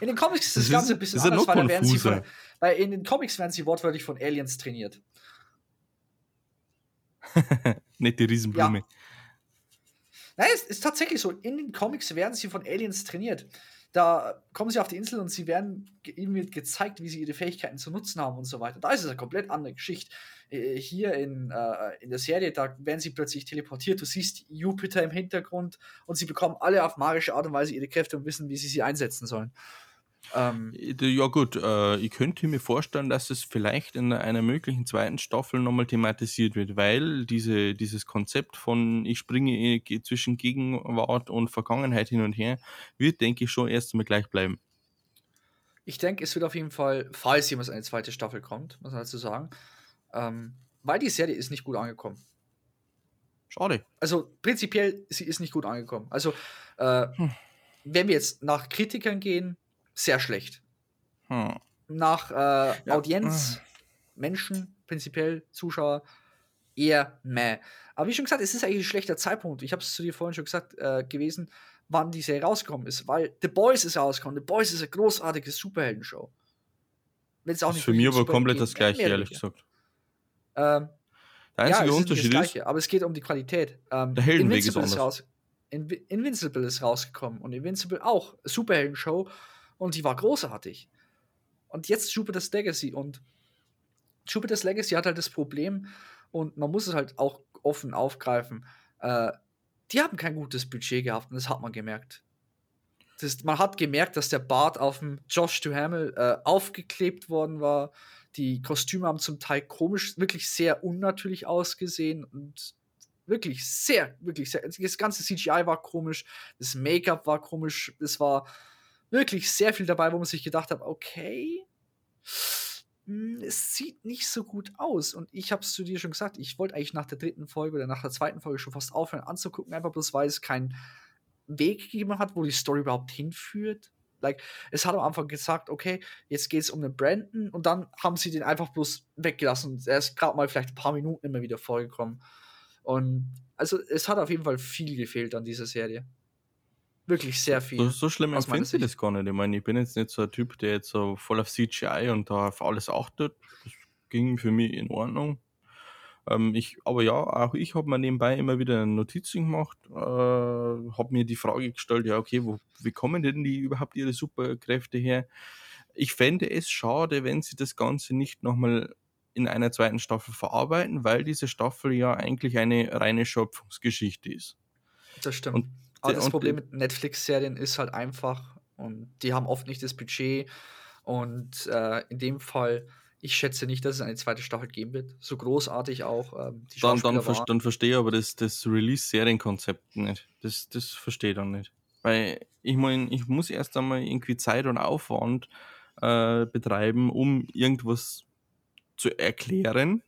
In den Comics ist das, das Ganze ein bisschen anders, weil, werden sie von, weil in den Comics werden sie wortwörtlich von Aliens trainiert. [LAUGHS] Nicht die Riesenblume. Ja. Nein, es ist tatsächlich so. In den Comics werden sie von Aliens trainiert. Da kommen sie auf die Insel und sie werden ihnen wird gezeigt, wie sie ihre Fähigkeiten zu nutzen haben und so weiter. Da ist es eine komplett andere Geschichte. Äh, hier in, äh, in der Serie, da werden sie plötzlich teleportiert. Du siehst Jupiter im Hintergrund und sie bekommen alle auf magische Art und Weise ihre Kräfte und wissen, wie sie sie einsetzen sollen. Ähm, ja gut, äh, ich könnte mir vorstellen, dass es vielleicht in einer möglichen zweiten Staffel nochmal thematisiert wird, weil diese, dieses Konzept von ich springe zwischen Gegenwart und Vergangenheit hin und her wird, denke ich, schon erst einmal gleich bleiben. Ich denke, es wird auf jeden Fall, falls jemals eine zweite Staffel kommt, muss man dazu sagen, ähm, weil die Serie ist nicht gut angekommen. Schade. Also prinzipiell, sie ist nicht gut angekommen. Also, äh, hm. wenn wir jetzt nach Kritikern gehen, sehr schlecht. Hm. Nach äh, ja. Audienz. Menschen, prinzipiell Zuschauer, eher meh. Aber wie schon gesagt, es ist eigentlich ein schlechter Zeitpunkt. Ich habe es zu dir vorhin schon gesagt äh, gewesen, wann die Serie rausgekommen ist, weil The Boys ist rausgekommen. The Boys ist eine großartige Superheldenshow. Wenn's auch nicht für mich aber komplett das gleiche, ehrlich gesagt. Ähm, der einzige ja, Unterschied ist, aber es geht um die Qualität. Ähm, der Heldenweg ist anders. Raus, In Invincible ist rausgekommen und Invincible auch Superhelden-Show und die war großartig. Und jetzt Jupiter's Legacy und Jupiter's Legacy hat halt das Problem und man muss es halt auch offen aufgreifen. Äh, die haben kein gutes Budget gehabt und das hat man gemerkt. Das, man hat gemerkt, dass der Bart auf dem Josh Duhamel äh, aufgeklebt worden war. Die Kostüme haben zum Teil komisch, wirklich sehr unnatürlich ausgesehen und wirklich sehr, wirklich sehr. Das ganze CGI war komisch, das Make-up war komisch, es war wirklich sehr viel dabei, wo man sich gedacht hat, okay, hm, es sieht nicht so gut aus. Und ich habe es zu dir schon gesagt, ich wollte eigentlich nach der dritten Folge oder nach der zweiten Folge schon fast aufhören anzugucken, einfach bloß weil es keinen Weg gegeben hat, wo die Story überhaupt hinführt. Like, es hat am Anfang gesagt, okay, jetzt geht es um den Brandon und dann haben sie den einfach bloß weggelassen. Er ist gerade mal vielleicht ein paar Minuten immer wieder vorgekommen. Und also es hat auf jeden Fall viel gefehlt an dieser Serie. Wirklich sehr viel. So, so schlimm empfinde ich das gar nicht. Ich meine, ich bin jetzt nicht so ein Typ, der jetzt so voll auf CGI und da auf alles achtet. Das ging für mich in Ordnung. Ähm, ich, aber ja, auch ich habe mir nebenbei immer wieder Notizen gemacht, äh, habe mir die Frage gestellt, ja, okay, wo, wie kommen denn die überhaupt ihre Superkräfte her? Ich fände es schade, wenn sie das Ganze nicht nochmal in einer zweiten Staffel verarbeiten, weil diese Staffel ja eigentlich eine reine Schöpfungsgeschichte ist. Das stimmt. Und, aber das Problem mit Netflix-Serien ist halt einfach, und die haben oft nicht das Budget. Und äh, in dem Fall ich schätze nicht, dass es eine zweite Staffel geben wird. So großartig auch. Ähm, die dann, dann, ver dann verstehe ich aber das, das Release-Serienkonzept nicht. Das, das verstehe ich dann nicht. Weil ich meine, ich muss erst einmal irgendwie Zeit und Aufwand äh, betreiben, um irgendwas zu erklären,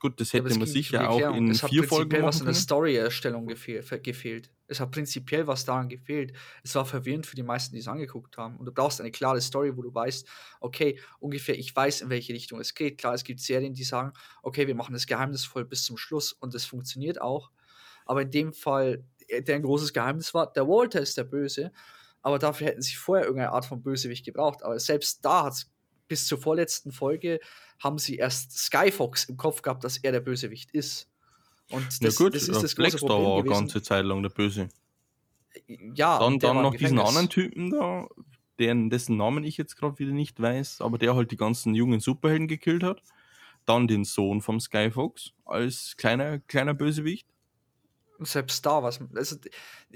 Gut, das hätte ja, man sicher auch in es vier Folgen was in der Story-Erstellung gefehl gefehlt. Es hat prinzipiell was daran gefehlt. Es war verwirrend für die meisten, die es angeguckt haben. Und du brauchst eine klare Story, wo du weißt, okay, ungefähr, ich weiß, in welche Richtung es geht. Klar, es gibt Serien, die sagen, okay, wir machen das geheimnisvoll bis zum Schluss und das funktioniert auch. Aber in dem Fall, äh, der ein großes Geheimnis war, der Walter ist der Böse. Aber dafür hätten sie vorher irgendeine Art von Bösewicht gebraucht. Aber selbst da hat es bis zur vorletzten Folge haben sie erst Skyfox im Kopf gehabt, dass er der Bösewicht ist. Und das, ja gut, das ist das große Blackstar Problem war eine ganze Zeit lang der Böse. Ja, dann, dann noch diesen anderen Typen da, deren, dessen Namen ich jetzt gerade wieder nicht weiß, aber der halt die ganzen jungen Superhelden gekillt hat. Dann den Sohn vom Skyfox als kleiner, kleiner Bösewicht. Selbst da was. Also,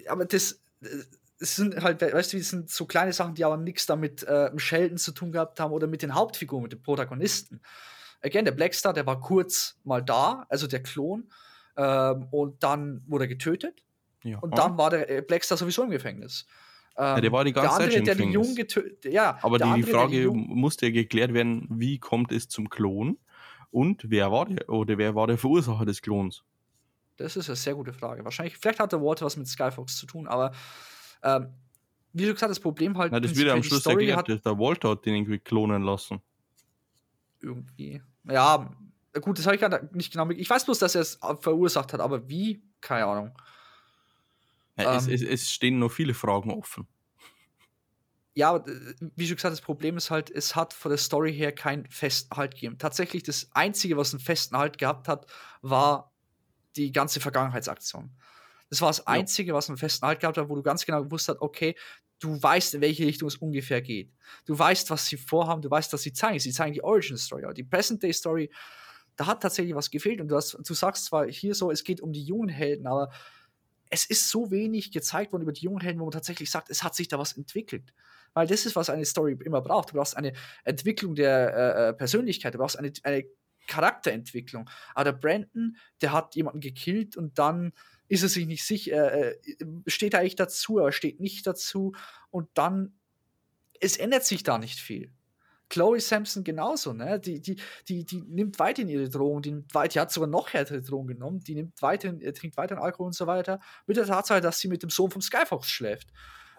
aber das, es sind halt, weißt du, das sind so kleine Sachen, die aber nichts damit äh, mit Sheldon zu tun gehabt haben oder mit den Hauptfiguren, mit den Protagonisten. Again, der Blackstar, der war kurz mal da, also der Klon, ähm, und dann wurde er getötet. Ja. Und dann war der äh, Blackstar sowieso im Gefängnis. Ähm, ja, der war die ganze der andere, Zeit der Jungen getötet. Ja, aber die andere, Frage musste ja geklärt werden, wie kommt es zum Klon und wer war der oder wer war der Verursacher des Klons? Das ist eine sehr gute Frage. Wahrscheinlich, vielleicht hat der Walter was mit Skyfox zu tun, aber ähm, wie du gesagt das Problem halt. Na, das wird am Schluss Story erklärt, hat, der Walter hat den irgendwie klonen lassen. Irgendwie. Ja, gut, das habe ich gerade nicht genau mit. Ich weiß bloß, dass er es verursacht hat, aber wie? Keine Ahnung. Ja, ähm, es, es, es, stehen noch viele Fragen offen. Ja, aber äh, wie schon gesagt, das Problem ist halt, es hat von der Story her keinen festen Halt gegeben. Tatsächlich, das Einzige, was einen festen Halt gehabt hat, war die ganze Vergangenheitsaktion. Das war das Einzige, was einen festen Halt gehabt hat, wo du ganz genau gewusst hast, okay, du weißt, in welche Richtung es ungefähr geht. Du weißt, was sie vorhaben, du weißt, was sie zeigen. Sie zeigen die Origin Story, aber die Present Day Story, da hat tatsächlich was gefehlt. Und du, hast, du sagst zwar hier so, es geht um die jungen Helden, aber es ist so wenig gezeigt worden über die jungen Helden, wo man tatsächlich sagt, es hat sich da was entwickelt. Weil das ist, was eine Story immer braucht. Du brauchst eine Entwicklung der äh, äh Persönlichkeit, du brauchst eine, eine Charakterentwicklung. Aber der Brandon, der hat jemanden gekillt und dann ist er sich nicht sicher, äh, steht er eigentlich dazu, aber steht nicht dazu und dann, es ändert sich da nicht viel. Chloe Sampson genauso, ne? Die, die, die, die nimmt weiterhin ihre Drohung, die, nimmt weit, die hat sogar noch härtere Drohungen genommen, die nimmt weiterhin, äh, trinkt weiterhin Alkohol und so weiter, mit der Tatsache, dass sie mit dem Sohn vom Skyfox schläft.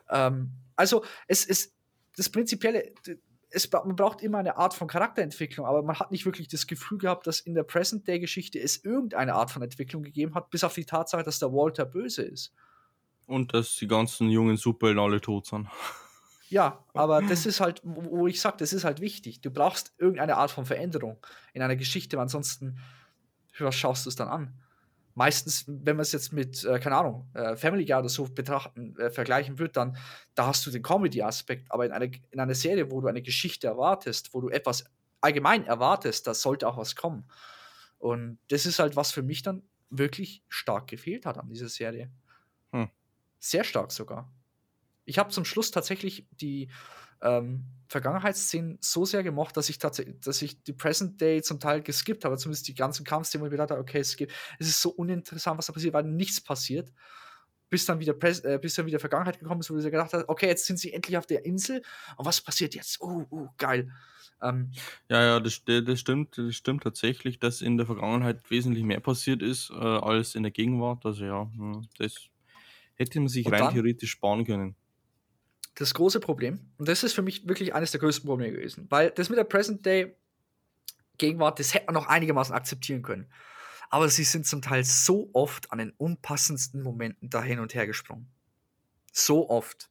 Ähm, also, es ist das Prinzipielle, es, man braucht immer eine Art von Charakterentwicklung, aber man hat nicht wirklich das Gefühl gehabt, dass in der Present-Day-Geschichte es irgendeine Art von Entwicklung gegeben hat, bis auf die Tatsache, dass der Walter böse ist. Und dass die ganzen jungen Superhelden alle tot sind. [LAUGHS] Ja, aber das ist halt, wo ich sage, das ist halt wichtig. Du brauchst irgendeine Art von Veränderung in einer Geschichte, weil ansonsten, was schaust du es dann an? Meistens, wenn man es jetzt mit, äh, keine Ahnung, äh, Family Guy oder so betrachten, äh, vergleichen wird, dann da hast du den Comedy-Aspekt, aber in einer, in einer Serie, wo du eine Geschichte erwartest, wo du etwas allgemein erwartest, da sollte auch was kommen. Und das ist halt, was für mich dann wirklich stark gefehlt hat an dieser Serie. Hm. Sehr stark sogar. Ich habe zum Schluss tatsächlich die ähm, Vergangenheitsszenen so sehr gemocht, dass ich tatsächlich, dass ich die Present Day zum Teil geskippt habe, zumindest die ganzen Kampfszenen, wo ich mir gedacht habe, okay, es, gibt, es ist so uninteressant, was da passiert, weil nichts passiert. Bis dann wieder, Pres äh, bis dann wieder Vergangenheit gekommen ist, wo du dir gedacht hast, okay, jetzt sind sie endlich auf der Insel und was passiert jetzt? Oh, oh geil. Ähm, ja, ja, das, das, stimmt, das stimmt tatsächlich, dass in der Vergangenheit wesentlich mehr passiert ist äh, als in der Gegenwart. Also ja, hm, das hätte man sich rein dann, theoretisch sparen können das große Problem, und das ist für mich wirklich eines der größten Probleme gewesen, weil das mit der Present Day Gegenwart, das hätte man noch einigermaßen akzeptieren können. Aber sie sind zum Teil so oft an den unpassendsten Momenten da hin und her gesprungen. So oft,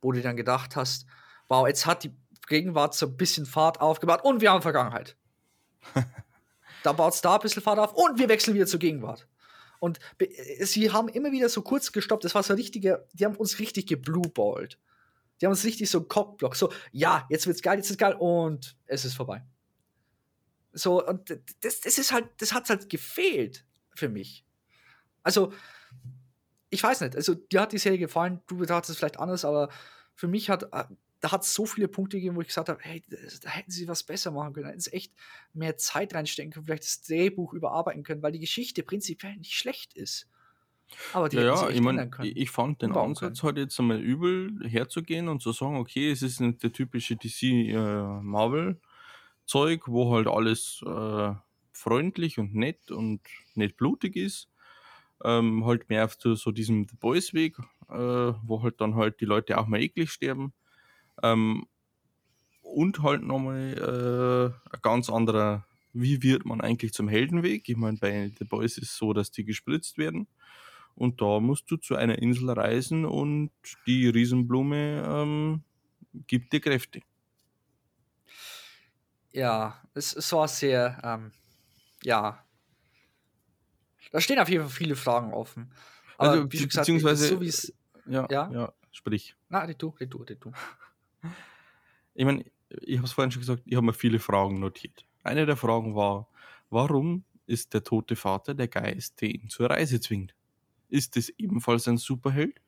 wo du dann gedacht hast, wow, jetzt hat die Gegenwart so ein bisschen Fahrt aufgebaut und wir haben Vergangenheit. [LAUGHS] da baut es da ein bisschen Fahrt auf und wir wechseln wieder zur Gegenwart. Und sie haben immer wieder so kurz gestoppt. Das war so richtige, die haben uns richtig geblueballt. Die haben uns richtig so Cockblock, so, ja, jetzt wird's geil, jetzt ist geil und es ist vorbei. So, und das, das ist halt, das hat halt gefehlt für mich. Also, ich weiß nicht, also dir hat die Serie gefallen, du betrachtest es vielleicht anders, aber für mich hat, äh, da hat es so viele Punkte gegeben, wo ich gesagt habe, hey, da hätten sie was besser machen können, da hätten sie echt mehr Zeit reinstecken können, vielleicht das Drehbuch überarbeiten können, weil die Geschichte prinzipiell nicht schlecht ist. Aber die ja, ja ich meine, ich fand den Ansatz halt jetzt einmal übel herzugehen und zu sagen, okay, es ist nicht der typische DC äh, Marvel Zeug, wo halt alles äh, freundlich und nett und nicht blutig ist. Ähm, halt mehr auf so, so diesem The Boys Weg, äh, wo halt dann halt die Leute auch mal eklig sterben. Ähm, und halt nochmal äh, ein ganz anderer, wie wird man eigentlich zum Heldenweg? Ich meine, bei The Boys ist es so, dass die gespritzt werden. Und da musst du zu einer Insel reisen und die Riesenblume ähm, gibt dir Kräfte. Ja, es, es war sehr, ähm, ja. Da stehen auf jeden Fall viele Fragen offen. Aber also, wie gesagt, beziehungsweise, so wie es. Ja, ja, ja, sprich. Na, die du, die du, die du. [LAUGHS] Ich meine, ich habe es vorhin schon gesagt, ich habe mir viele Fragen notiert. Eine der Fragen war, warum ist der tote Vater der Geist, der ihn zur Reise zwingt? Ist es ebenfalls ein Superheld.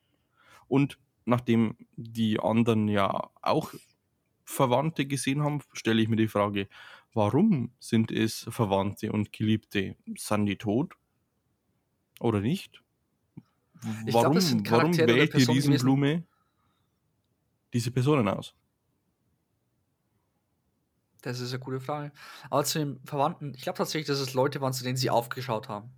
Und nachdem die anderen ja auch Verwandte gesehen haben, stelle ich mir die Frage, warum sind es Verwandte und Geliebte? Sind die tot? Oder nicht? Ich glaub, warum, das sind warum wählt die gewesen. Riesenblume diese Personen aus? Das ist eine gute Frage. Aber zu den Verwandten, ich glaube tatsächlich, dass es Leute waren, zu denen sie aufgeschaut haben.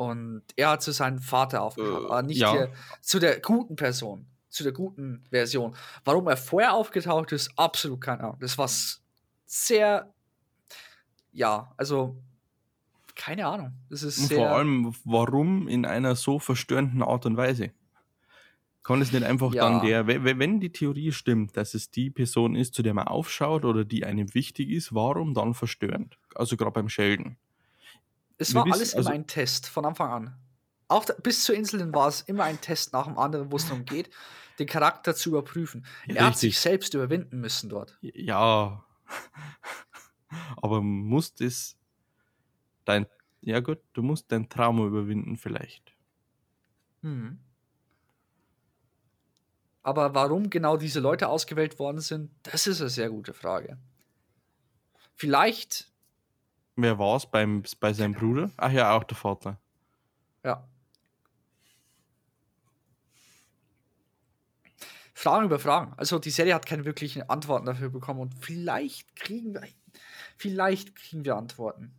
Und er hat zu seinem Vater aufgeschaut, Äh, aber nicht ja. hier, zu der guten Person, zu der guten Version. Warum er vorher aufgetaucht ist, absolut keine Ahnung. Das war sehr, ja, also keine Ahnung. Das ist Und sehr, vor allem, warum in einer so verstörenden Art und Weise? Kann es nicht einfach Ja. dann der, we- we- wenn die Theorie stimmt, dass es die Person ist, zu der man aufschaut oder die einem wichtig ist, warum dann verstörend? Also gerade beim Sheldon. Es war wissen- alles also- immer ein Test von Anfang an. Auch da, bis zur Inseln war es immer ein Test nach dem anderen, wo es darum geht, den Charakter zu überprüfen. Er hat sich Richtig. selbst überwinden müssen dort. Ja. [LAUGHS] Aber muss das dein, ja gut, du musst dein Trauma überwinden vielleicht. Mhm. Aber warum genau diese Leute ausgewählt worden sind, das ist eine sehr gute Frage. Vielleicht, Wer war es beim, bei seinem Bruder? Ach ja, auch der Vater. ja. Fragen über Fragen. Also die Serie hat keine wirklichen Antworten dafür bekommen und vielleicht kriegen wir, vielleicht kriegen wir Antworten.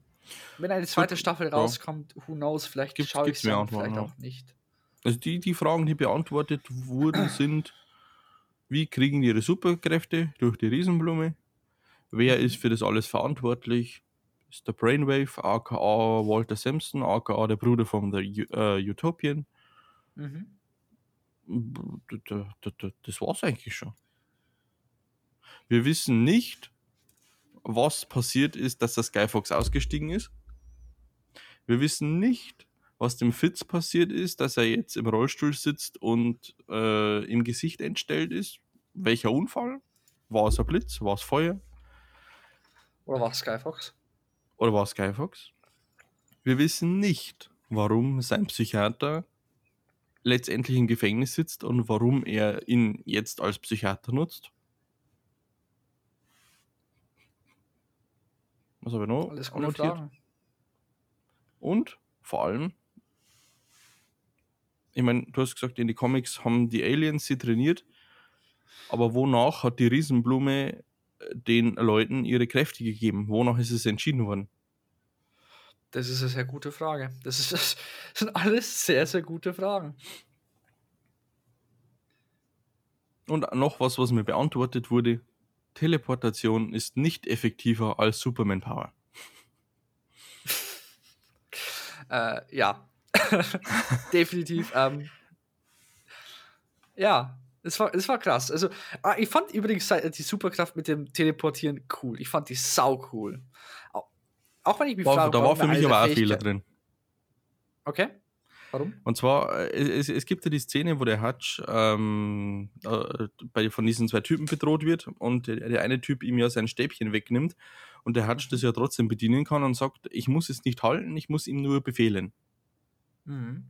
Wenn eine zweite Staffel ja. rauskommt, who knows, vielleicht Gibt's- schaue ich Antworten, vielleicht ja. auch nicht. Also die, die Fragen, die beantwortet wurden, [CLEARS THROAT] sind, wie kriegen die ihre Superkräfte durch die Riesenblume? Wer ist für das alles verantwortlich? Ist der Brainwave, aka Walter Simpson, aka der Bruder von der U äh, Utopian. Mhm. Das war's eigentlich schon. Wir wissen nicht, was passiert ist, dass der Skyfox ausgestiegen ist. Wir wissen nicht, was dem Fitz passiert ist, dass er jetzt im Rollstuhl sitzt und äh, im Gesicht entstellt ist. Welcher Unfall? War es ein Blitz? War es Feuer? Oder war es Skyfox? Oder war es Skyfox? Wir wissen nicht, warum sein Psychiater letztendlich im Gefängnis sitzt und warum er ihn jetzt als Psychiater nutzt. Was habe ich noch Alles gute annotiert? Fragen. Und vor allem, ich meine, du hast gesagt, in die Comics haben die Aliens sie trainiert, aber wonach hat die Riesenblume den Leuten ihre Kräfte gegeben? Wonach ist es entschieden worden? Das ist eine sehr gute Frage. Das, ist, das sind alles sehr, sehr gute Fragen. Und noch was, was mir beantwortet wurde: Teleportation ist nicht effektiver als Superman Power. [LAUGHS] Äh, ja. [LAUGHS] Definitiv. Ähm, ja, es war, es war krass. Also, ah, ich fand übrigens die Superkraft mit dem Teleportieren cool. Ich fand die sau cool. Auch, wenn ich mich War, frage, da war für mich aber auch ein Fehler drin. Okay. Warum? Und zwar, äh, es, es gibt ja die Szene, wo der Hutch ähm, äh, bei, von diesen zwei Typen bedroht wird und der, der eine Typ ihm ja sein Stäbchen wegnimmt und der Hutch das ja trotzdem bedienen kann und sagt, ich muss es nicht halten, ich muss ihm nur befehlen. Mhm.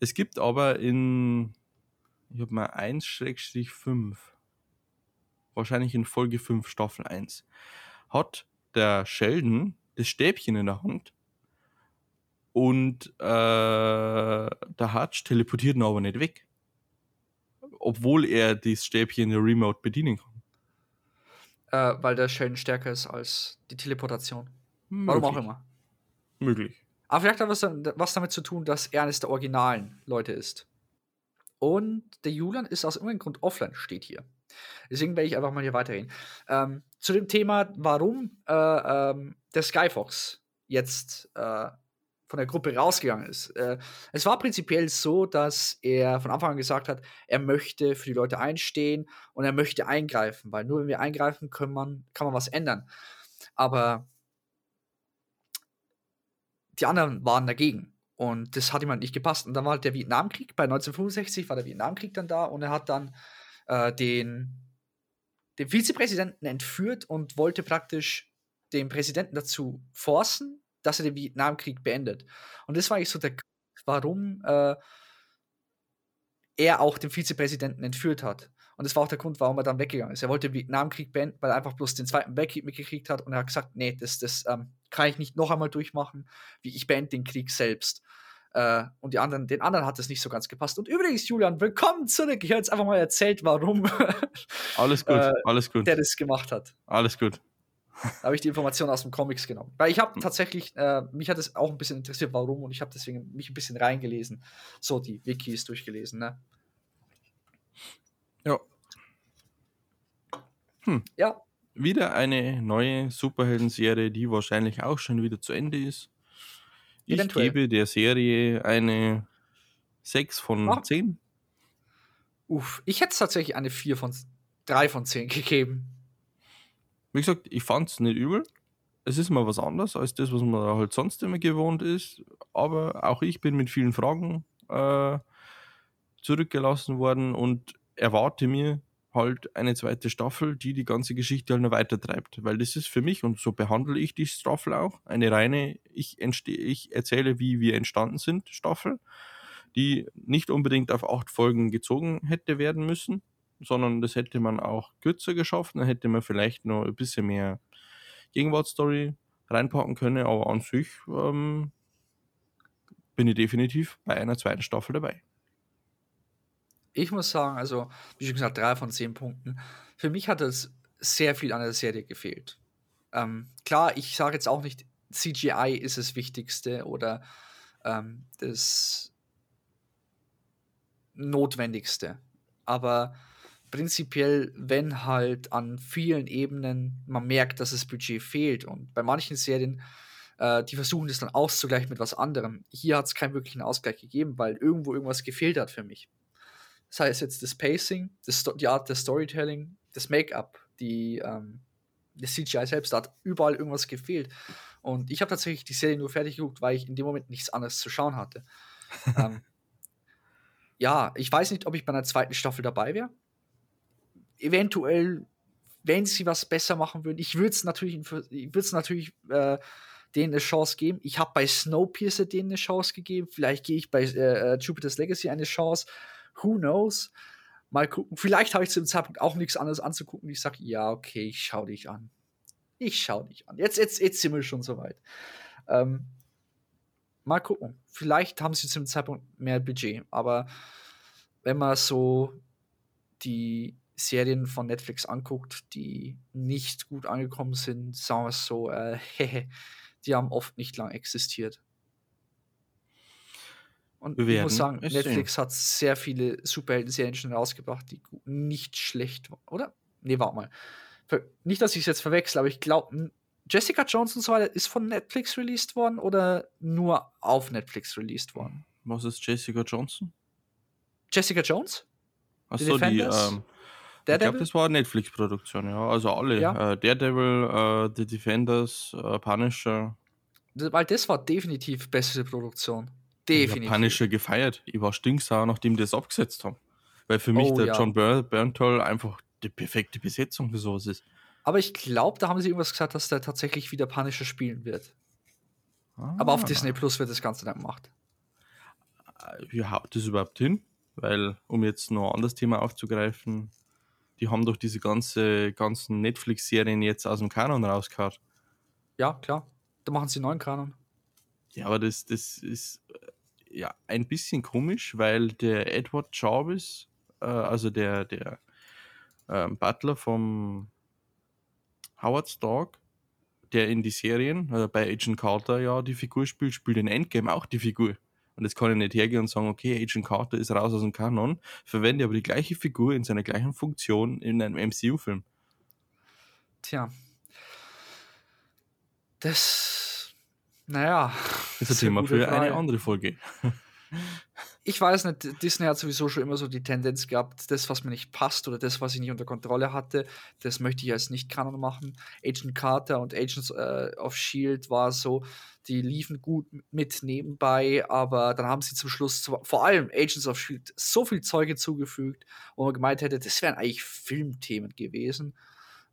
Es gibt aber in, ich habe mal 1-5, wahrscheinlich in Folge 5, Staffel 1, hat der Sheldon das Stäbchen in der Hand und äh, der Hutch teleportiert ihn aber nicht weg. Obwohl er das Stäbchen in der Remote bedienen kann. Äh, weil der Sheldon stärker ist als die Teleportation. Warum auch Möglich. immer. Möglich. Aber vielleicht hat was, was damit zu tun, dass er eines der originalen Leute ist. Und der Julian ist aus irgendeinem Grund offline, steht hier. Deswegen werde ich einfach mal hier weiterreden. Ähm, zu dem Thema, warum äh, ähm, der Skyfox jetzt äh, von der Gruppe rausgegangen ist. Äh, es war prinzipiell so, dass er von Anfang an gesagt hat, er möchte für die Leute einstehen und er möchte eingreifen, weil nur wenn wir eingreifen, können man, kann man was ändern. Aber die anderen waren dagegen. Und das hat ihm halt nicht gepasst. Und dann war halt der Vietnamkrieg. Bei 1965 war der Vietnamkrieg dann da und er hat dann äh, den, den Vizepräsidenten entführt und wollte praktisch den Präsidenten dazu forcen, dass er den Vietnamkrieg beendet. Und das war eigentlich so der Grund, warum äh, er auch den Vizepräsidenten entführt hat. Und das war auch der Grund, warum er dann weggegangen ist. Er wollte den Vietnamkrieg beenden, weil er einfach bloß den Zweiten Weltkrieg mitgekriegt hat und er hat gesagt, nee, das, das ähm, kann ich nicht noch einmal durchmachen, wie ich beende den Krieg selbst. Äh, und die anderen, den anderen hat es nicht so ganz gepasst. Und übrigens, Julian, willkommen zurück. Ich habe jetzt einfach mal erzählt, warum [LAUGHS] alles gut, äh, alles gut. der das gemacht hat. Alles gut. Da habe ich die Informationen aus dem Comics genommen. Weil ich habe tatsächlich, äh, mich hat es auch ein bisschen interessiert, warum, und ich habe deswegen mich ein bisschen reingelesen. So die Wikis durchgelesen, ne? Ja. Hm. Ja. Wieder eine neue Superhelden-Serie, die wahrscheinlich auch schon wieder zu Ende ist. Ich Eventuell. gebe der Serie eine 6 von ah. 10. Uff, ich hätte tatsächlich eine 4 von 3 von 10 gegeben. Wie gesagt, ich fand es nicht übel. Es ist mal was anderes als das, was man halt sonst immer gewohnt ist. Aber auch ich bin mit vielen Fragen äh, zurückgelassen worden und erwarte mir halt eine zweite Staffel, die die ganze Geschichte halt noch weiter treibt. Weil das ist für mich, und so behandle ich die Staffel auch, eine reine, ich, ich erzähle, wie wir entstanden sind, Staffel, die nicht unbedingt auf acht Folgen gezogen hätte werden müssen, sondern das hätte man auch kürzer geschafft, dann hätte man vielleicht noch ein bisschen mehr Gegenwartsstory reinpacken können, aber an sich ähm, bin ich definitiv bei einer zweiten Staffel dabei ich muss sagen, also, wie schon gesagt, drei von zehn Punkten. Für mich hat es sehr viel an der Serie gefehlt. Ähm, klar, ich sage jetzt auch nicht, CGI ist das Wichtigste oder ähm, das Notwendigste. Aber prinzipiell, wenn halt an vielen Ebenen man merkt, dass das Budget fehlt und bei manchen Serien, äh, die versuchen das dann auszugleichen mit was anderem. Hier hat es keinen wirklichen Ausgleich gegeben, weil irgendwo irgendwas gefehlt hat für mich sei es jetzt das Pacing, das, die Art des Storytelling, das Make-up, die ähm, das CGI selbst, da hat überall irgendwas gefehlt. Und ich habe tatsächlich die Serie nur fertig geguckt, weil ich in dem Moment nichts anderes zu schauen hatte. [LAUGHS] ähm, ja, ich weiß nicht, ob ich bei einer zweiten Staffel dabei wäre. Eventuell, wenn sie was besser machen würden. Ich würde es natürlich, ich würd's natürlich äh, denen eine Chance geben. Ich habe bei Snowpiercer denen eine Chance gegeben. Vielleicht gehe ich bei äh, äh Jupiter's Legacy eine Chance. Who knows? Mal gucken. Vielleicht habe ich zu dem Zeitpunkt auch nichts anderes anzugucken. Ich sage, ja, okay, ich schaue dich an. Ich schaue dich an. Jetzt, jetzt, jetzt sind wir schon soweit. Ähm, mal gucken. Vielleicht haben sie zu dem Zeitpunkt mehr Budget. Aber wenn man so die Serien von Netflix anguckt, die nicht gut angekommen sind, sagen wir es so, äh, [LAUGHS] die haben oft nicht lang existiert. Und ich muss sagen, Netflix sehen. hat sehr viele Superhelden-Serien schon rausgebracht, die nicht schlecht waren, oder? Nee, warte mal. Nicht, dass ich es jetzt verwechsel, aber ich glaube, Jessica Jones und so weiter ist von Netflix released worden oder nur auf Netflix released worden? Was ist Jessica Johnson? Jessica Jones? Achso, die, ähm, ich glaube, das war eine Netflix-Produktion, ja. Also alle. Ja. Äh, Daredevil, äh, The Defenders, äh, Punisher. Weil das war definitiv bessere Produktion. Definitiv. Ich habe Punisher gefeiert. Ich war stinksauer, nachdem die das abgesetzt haben. Weil für mich oh, der ja. John Bur Bernthal einfach die perfekte Besetzung für sowas ist. Aber ich glaube, da haben sie irgendwas gesagt, dass der tatsächlich wieder Punisher spielen wird. Ah. Aber auf Disney Plus wird das Ganze dann gemacht. Wie haut das überhaupt hin? Weil, um jetzt noch ein anderes Thema aufzugreifen, die haben doch diese ganze, ganzen Netflix-Serien jetzt aus dem Kanon rausgehauen. Ja, klar. Da machen sie einen neuen Kanon. Ja, aber das, das ist ja ein bisschen komisch, weil der Edward Jarvis, äh, also der, der ähm, Butler vom Howard Stark, der in die Serien, äh, bei Agent Carter ja die Figur spielt, spielt in Endgame auch die Figur. Und jetzt kann ich nicht hergehen und sagen, okay, Agent Carter ist raus aus dem Kanon, verwende aber die gleiche Figur in seiner gleichen Funktion in einem MCU-Film. Tja. Das naja. Ist ein Thema für Frage. eine andere Folge. [LAUGHS] ich weiß nicht, Disney hat sowieso schon immer so die Tendenz gehabt, das, was mir nicht passt oder das, was ich nicht unter Kontrolle hatte, das möchte ich als Nicht-Kanon machen. Agent Carter und Agents äh, of Shield war so, die liefen gut mit nebenbei, aber dann haben sie zum Schluss, vor allem Agents of Shield, so viel Zeuge zugefügt, wo man gemeint hätte, das wären eigentlich Filmthemen gewesen.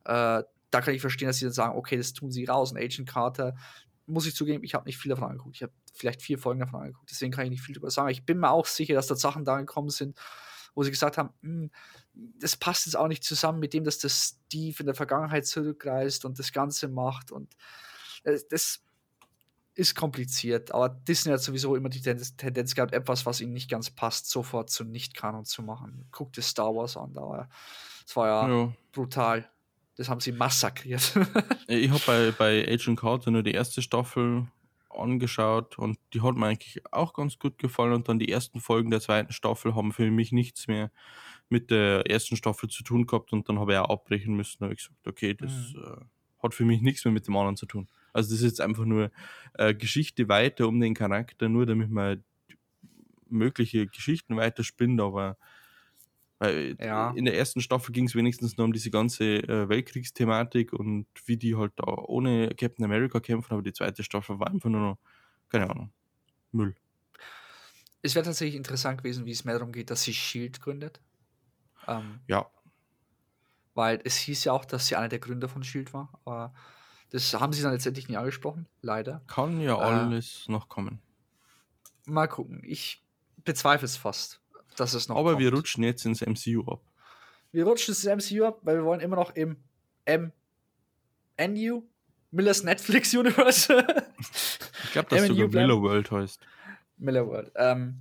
Äh, da kann ich verstehen, dass sie dann sagen, okay, das tun sie raus. Und Agent Carter, muss ich zugeben, ich habe nicht viel davon angeguckt. Ich habe vielleicht vier Folgen davon angeguckt, deswegen kann ich nicht viel darüber sagen. Ich bin mir auch sicher, dass da Sachen da gekommen sind, wo sie gesagt haben, hm, das passt jetzt auch nicht zusammen mit dem, dass der Steve in der Vergangenheit zurückreist und das Ganze macht. Und äh, das ist kompliziert, aber Disney hat sowieso immer die Tendenz, gehabt, etwas, was ihnen nicht ganz passt, sofort zu Nicht-Kanon zu machen. Guck dir Star Wars an, aber das war ja, Ja. brutal. Das haben sie massakriert. [LAUGHS] Ich habe bei, bei Agent Carter nur die erste Staffel angeschaut und die hat mir eigentlich auch ganz gut gefallen und dann die ersten Folgen der zweiten Staffel haben für mich nichts mehr mit der ersten Staffel zu tun gehabt und dann habe ich auch abbrechen müssen. Da habe ich gesagt, okay, das äh, hat für mich nichts mehr mit dem anderen zu tun. Also das ist jetzt einfach nur äh, Geschichte weiter um den Charakter, nur damit man mögliche Geschichten weiterspinnt, aber weil Ja. in der ersten Staffel ging es wenigstens nur um diese ganze äh, Weltkriegsthematik und wie die halt da ohne Captain America kämpfen, aber die zweite Staffel war einfach nur noch, keine Ahnung, Müll. es wäre tatsächlich interessant gewesen, wie es mehr darum geht, dass sie Shield gründet. Ähm, Ja, weil es hieß ja auch, dass sie einer der Gründer von Shield war. Aber das haben sie dann letztendlich nie angesprochen, leider. kann ja Äh. alles noch kommen. Mal gucken. Ich bezweifle es fast, dass es noch Aber wir kommt. rutschen jetzt ins MCU ab. Wir rutschen das MCU ab, weil wir wollen immer noch im MNU, Millers Netflix [LAUGHS] Universe, Ich glaube, dass MNU sogar. Miller World heißt. Miller World. Ähm,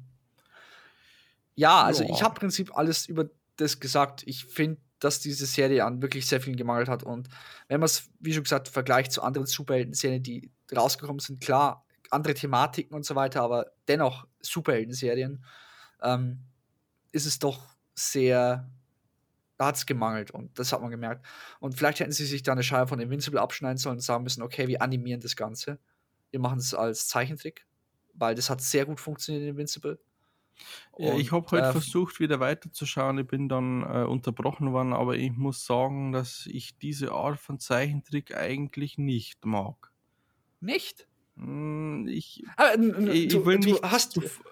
ja, also Ja. ich habe im Prinzip alles über das gesagt. Ich finde, dass diese Serie an wirklich sehr viel gemangelt hat. Und wenn man es, wie schon gesagt, vergleicht zu anderen Superhelden-Serien, die rausgekommen sind, klar, andere Thematiken und so weiter, aber dennoch Superhelden-Serien, ähm, ist es doch sehr, da hat es gemangelt und das hat man gemerkt. Und vielleicht hätten sie sich da eine Scheibe von Invincible abschneiden sollen und sagen müssen, okay, wir animieren das Ganze. Wir machen es als Zeichentrick, weil das hat sehr gut funktioniert in Invincible. Ja, ich habe Und, heute äh, versucht, wieder weiterzuschauen. Ich bin dann äh, unterbrochen worden, aber ich muss sagen, dass ich diese Art von Zeichentrick eigentlich nicht mag. Nicht? Hm, Ich, Aber, ich, du, ich will du nicht. hast. f-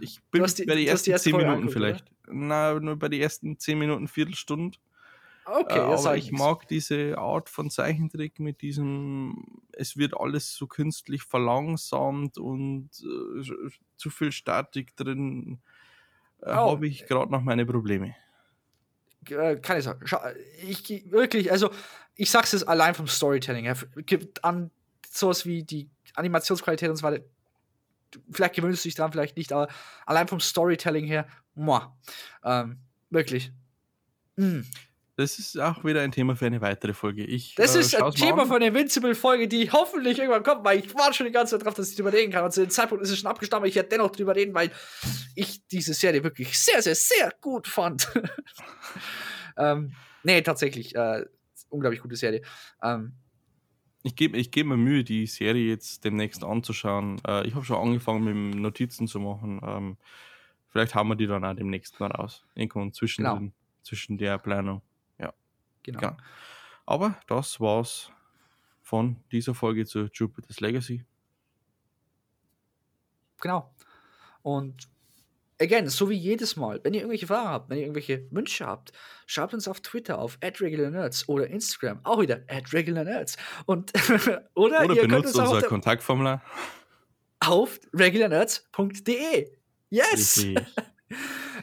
ich bin die- bei den ersten erste 10 Folge Minuten angeguckt, oder? vielleicht. Na, nur bei den ersten 10 Minuten, Viertelstunde. Okay, äh, aber ich mag diese Art von Zeichentrick mit diesem, es wird alles so künstlich verlangsamt und äh, zu viel Statik drin. Äh, Oh. Habe ich gerade noch meine Probleme. äh, keine ich geh- wirklich, also ich sag's jetzt allein vom Storytelling her. Gibt an sowas wie die Animationsqualität und so weiter. Vielleicht gewöhnst du dich dran, vielleicht nicht, aber allein vom Storytelling her, muah, ähm, wirklich. Mm. Das ist auch wieder ein Thema für eine weitere Folge. Ich, Das äh, ist ein Thema an. von der Invincible-Folge, die hoffentlich irgendwann kommt, weil ich warte schon die ganze Zeit drauf, dass ich drüber reden kann. Und zu dem Zeitpunkt ist es schon abgestammt, aber ich werde dennoch drüber reden, weil ich diese Serie wirklich sehr, sehr, sehr gut fand. [LAUGHS] ähm, nee, tatsächlich. Äh, unglaublich gute Serie. Ähm, Ich gebe ich geb mir Mühe, die Serie jetzt demnächst anzuschauen. Äh, ich habe schon angefangen, mit Notizen zu machen. Ähm, vielleicht haben wir die dann auch demnächst mal raus. Irgendwann zwischen, Genau. den, zwischen der Planung. genau. Ja. Aber das war's von dieser Folge zu Jupiter's Legacy. Genau. Und again, so wie jedes Mal, wenn ihr irgendwelche Fragen habt, wenn ihr irgendwelche Wünsche habt, schreibt uns auf Twitter auf @regularnerds oder Instagram auch wieder @regularnerds und [LAUGHS] oder, Oder ihr benutzt auf, unser der, Kontaktformular. auf regularnerds.de. Yes. [LAUGHS]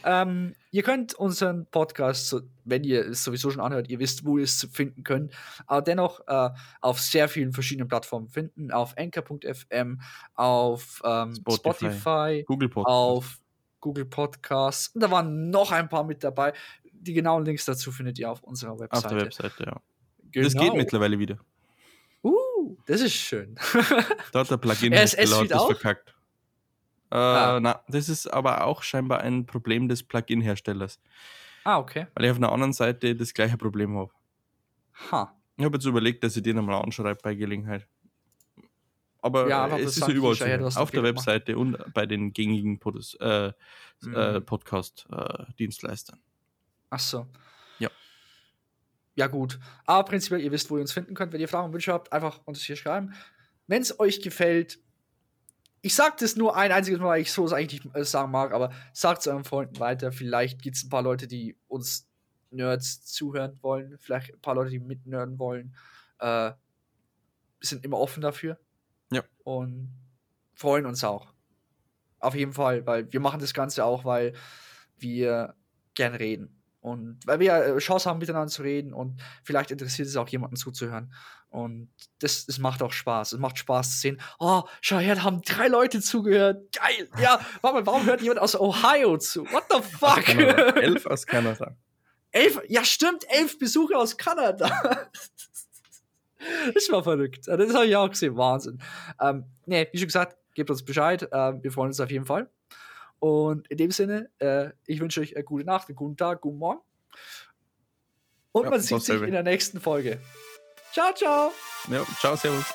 Ähm, ihr könnt unseren Podcast, so, wenn ihr es sowieso schon anhört, ihr wisst, wo ihr es finden könnt, aber dennoch äh, auf sehr vielen verschiedenen Plattformen finden. Auf anchor.fm, auf ähm, Spotify. Spotify, Google Podcast. auf Google Podcasts. Und da waren noch ein paar mit dabei. Die genauen Links dazu findet ihr auf unserer Auf Webseite. der Webseite, ja. Genau. Das geht mittlerweile wieder. Uh, das ist schön. Da hat der Plugin RSS das auch? verkackt. Äh, Ah. na, das ist aber auch scheinbar ein Problem des Plugin-Herstellers, ah, okay. weil ich auf einer anderen Seite das gleiche Problem habe. Ha. Ich habe jetzt überlegt, dass ich den einmal anschreibe bei Gelegenheit. Aber Ja, äh, es ist ja überall einen auf der gemacht. Webseite und bei den gängigen Pods äh, äh, Mhm. Podcast-Dienstleistern. Ach so. Ja. Ja, gut. Aber prinzipiell, ihr wisst, wo ihr uns finden könnt. Wenn ihr Fragen und Wünsche habt, einfach uns hier schreiben. Wenn es euch gefällt, ich sage das nur ein einziges Mal, weil ich so es eigentlich nicht äh, sagen mag, aber sagt es euren Freunden weiter. Vielleicht gibt es ein paar Leute, die uns Nerds zuhören wollen. Vielleicht ein paar Leute, die mitnerden wollen. Äh, wir sind immer offen dafür. Ja. Und freuen uns auch. Auf jeden Fall, weil wir machen das Ganze auch, weil wir gern reden. Und weil wir äh, Chance haben, miteinander zu reden und vielleicht interessiert es auch jemanden zuzuhören. Und das, das macht auch Spaß. Es macht Spaß zu sehen, oh, schau her, da haben drei Leute zugehört. Geil. Ja, warte mal, warum hört jemand aus Ohio zu? What the fuck? Aus [LAUGHS] elf aus Kanada. Elf, ja stimmt, elf Besucher aus Kanada. [LAUGHS] [LAUGHS] das war verrückt. Das habe ich auch gesehen. Wahnsinn. Ähm, nee, wie schon gesagt, gebt uns Bescheid. Ähm, wir freuen uns auf jeden Fall. Und in dem Sinne, äh, ich wünsche euch eine gute Nacht, einen guten Tag, guten Morgen. Und ja, man sieht sich in der nächsten Folge. Ciao, ciao. Ja, ciao, servus.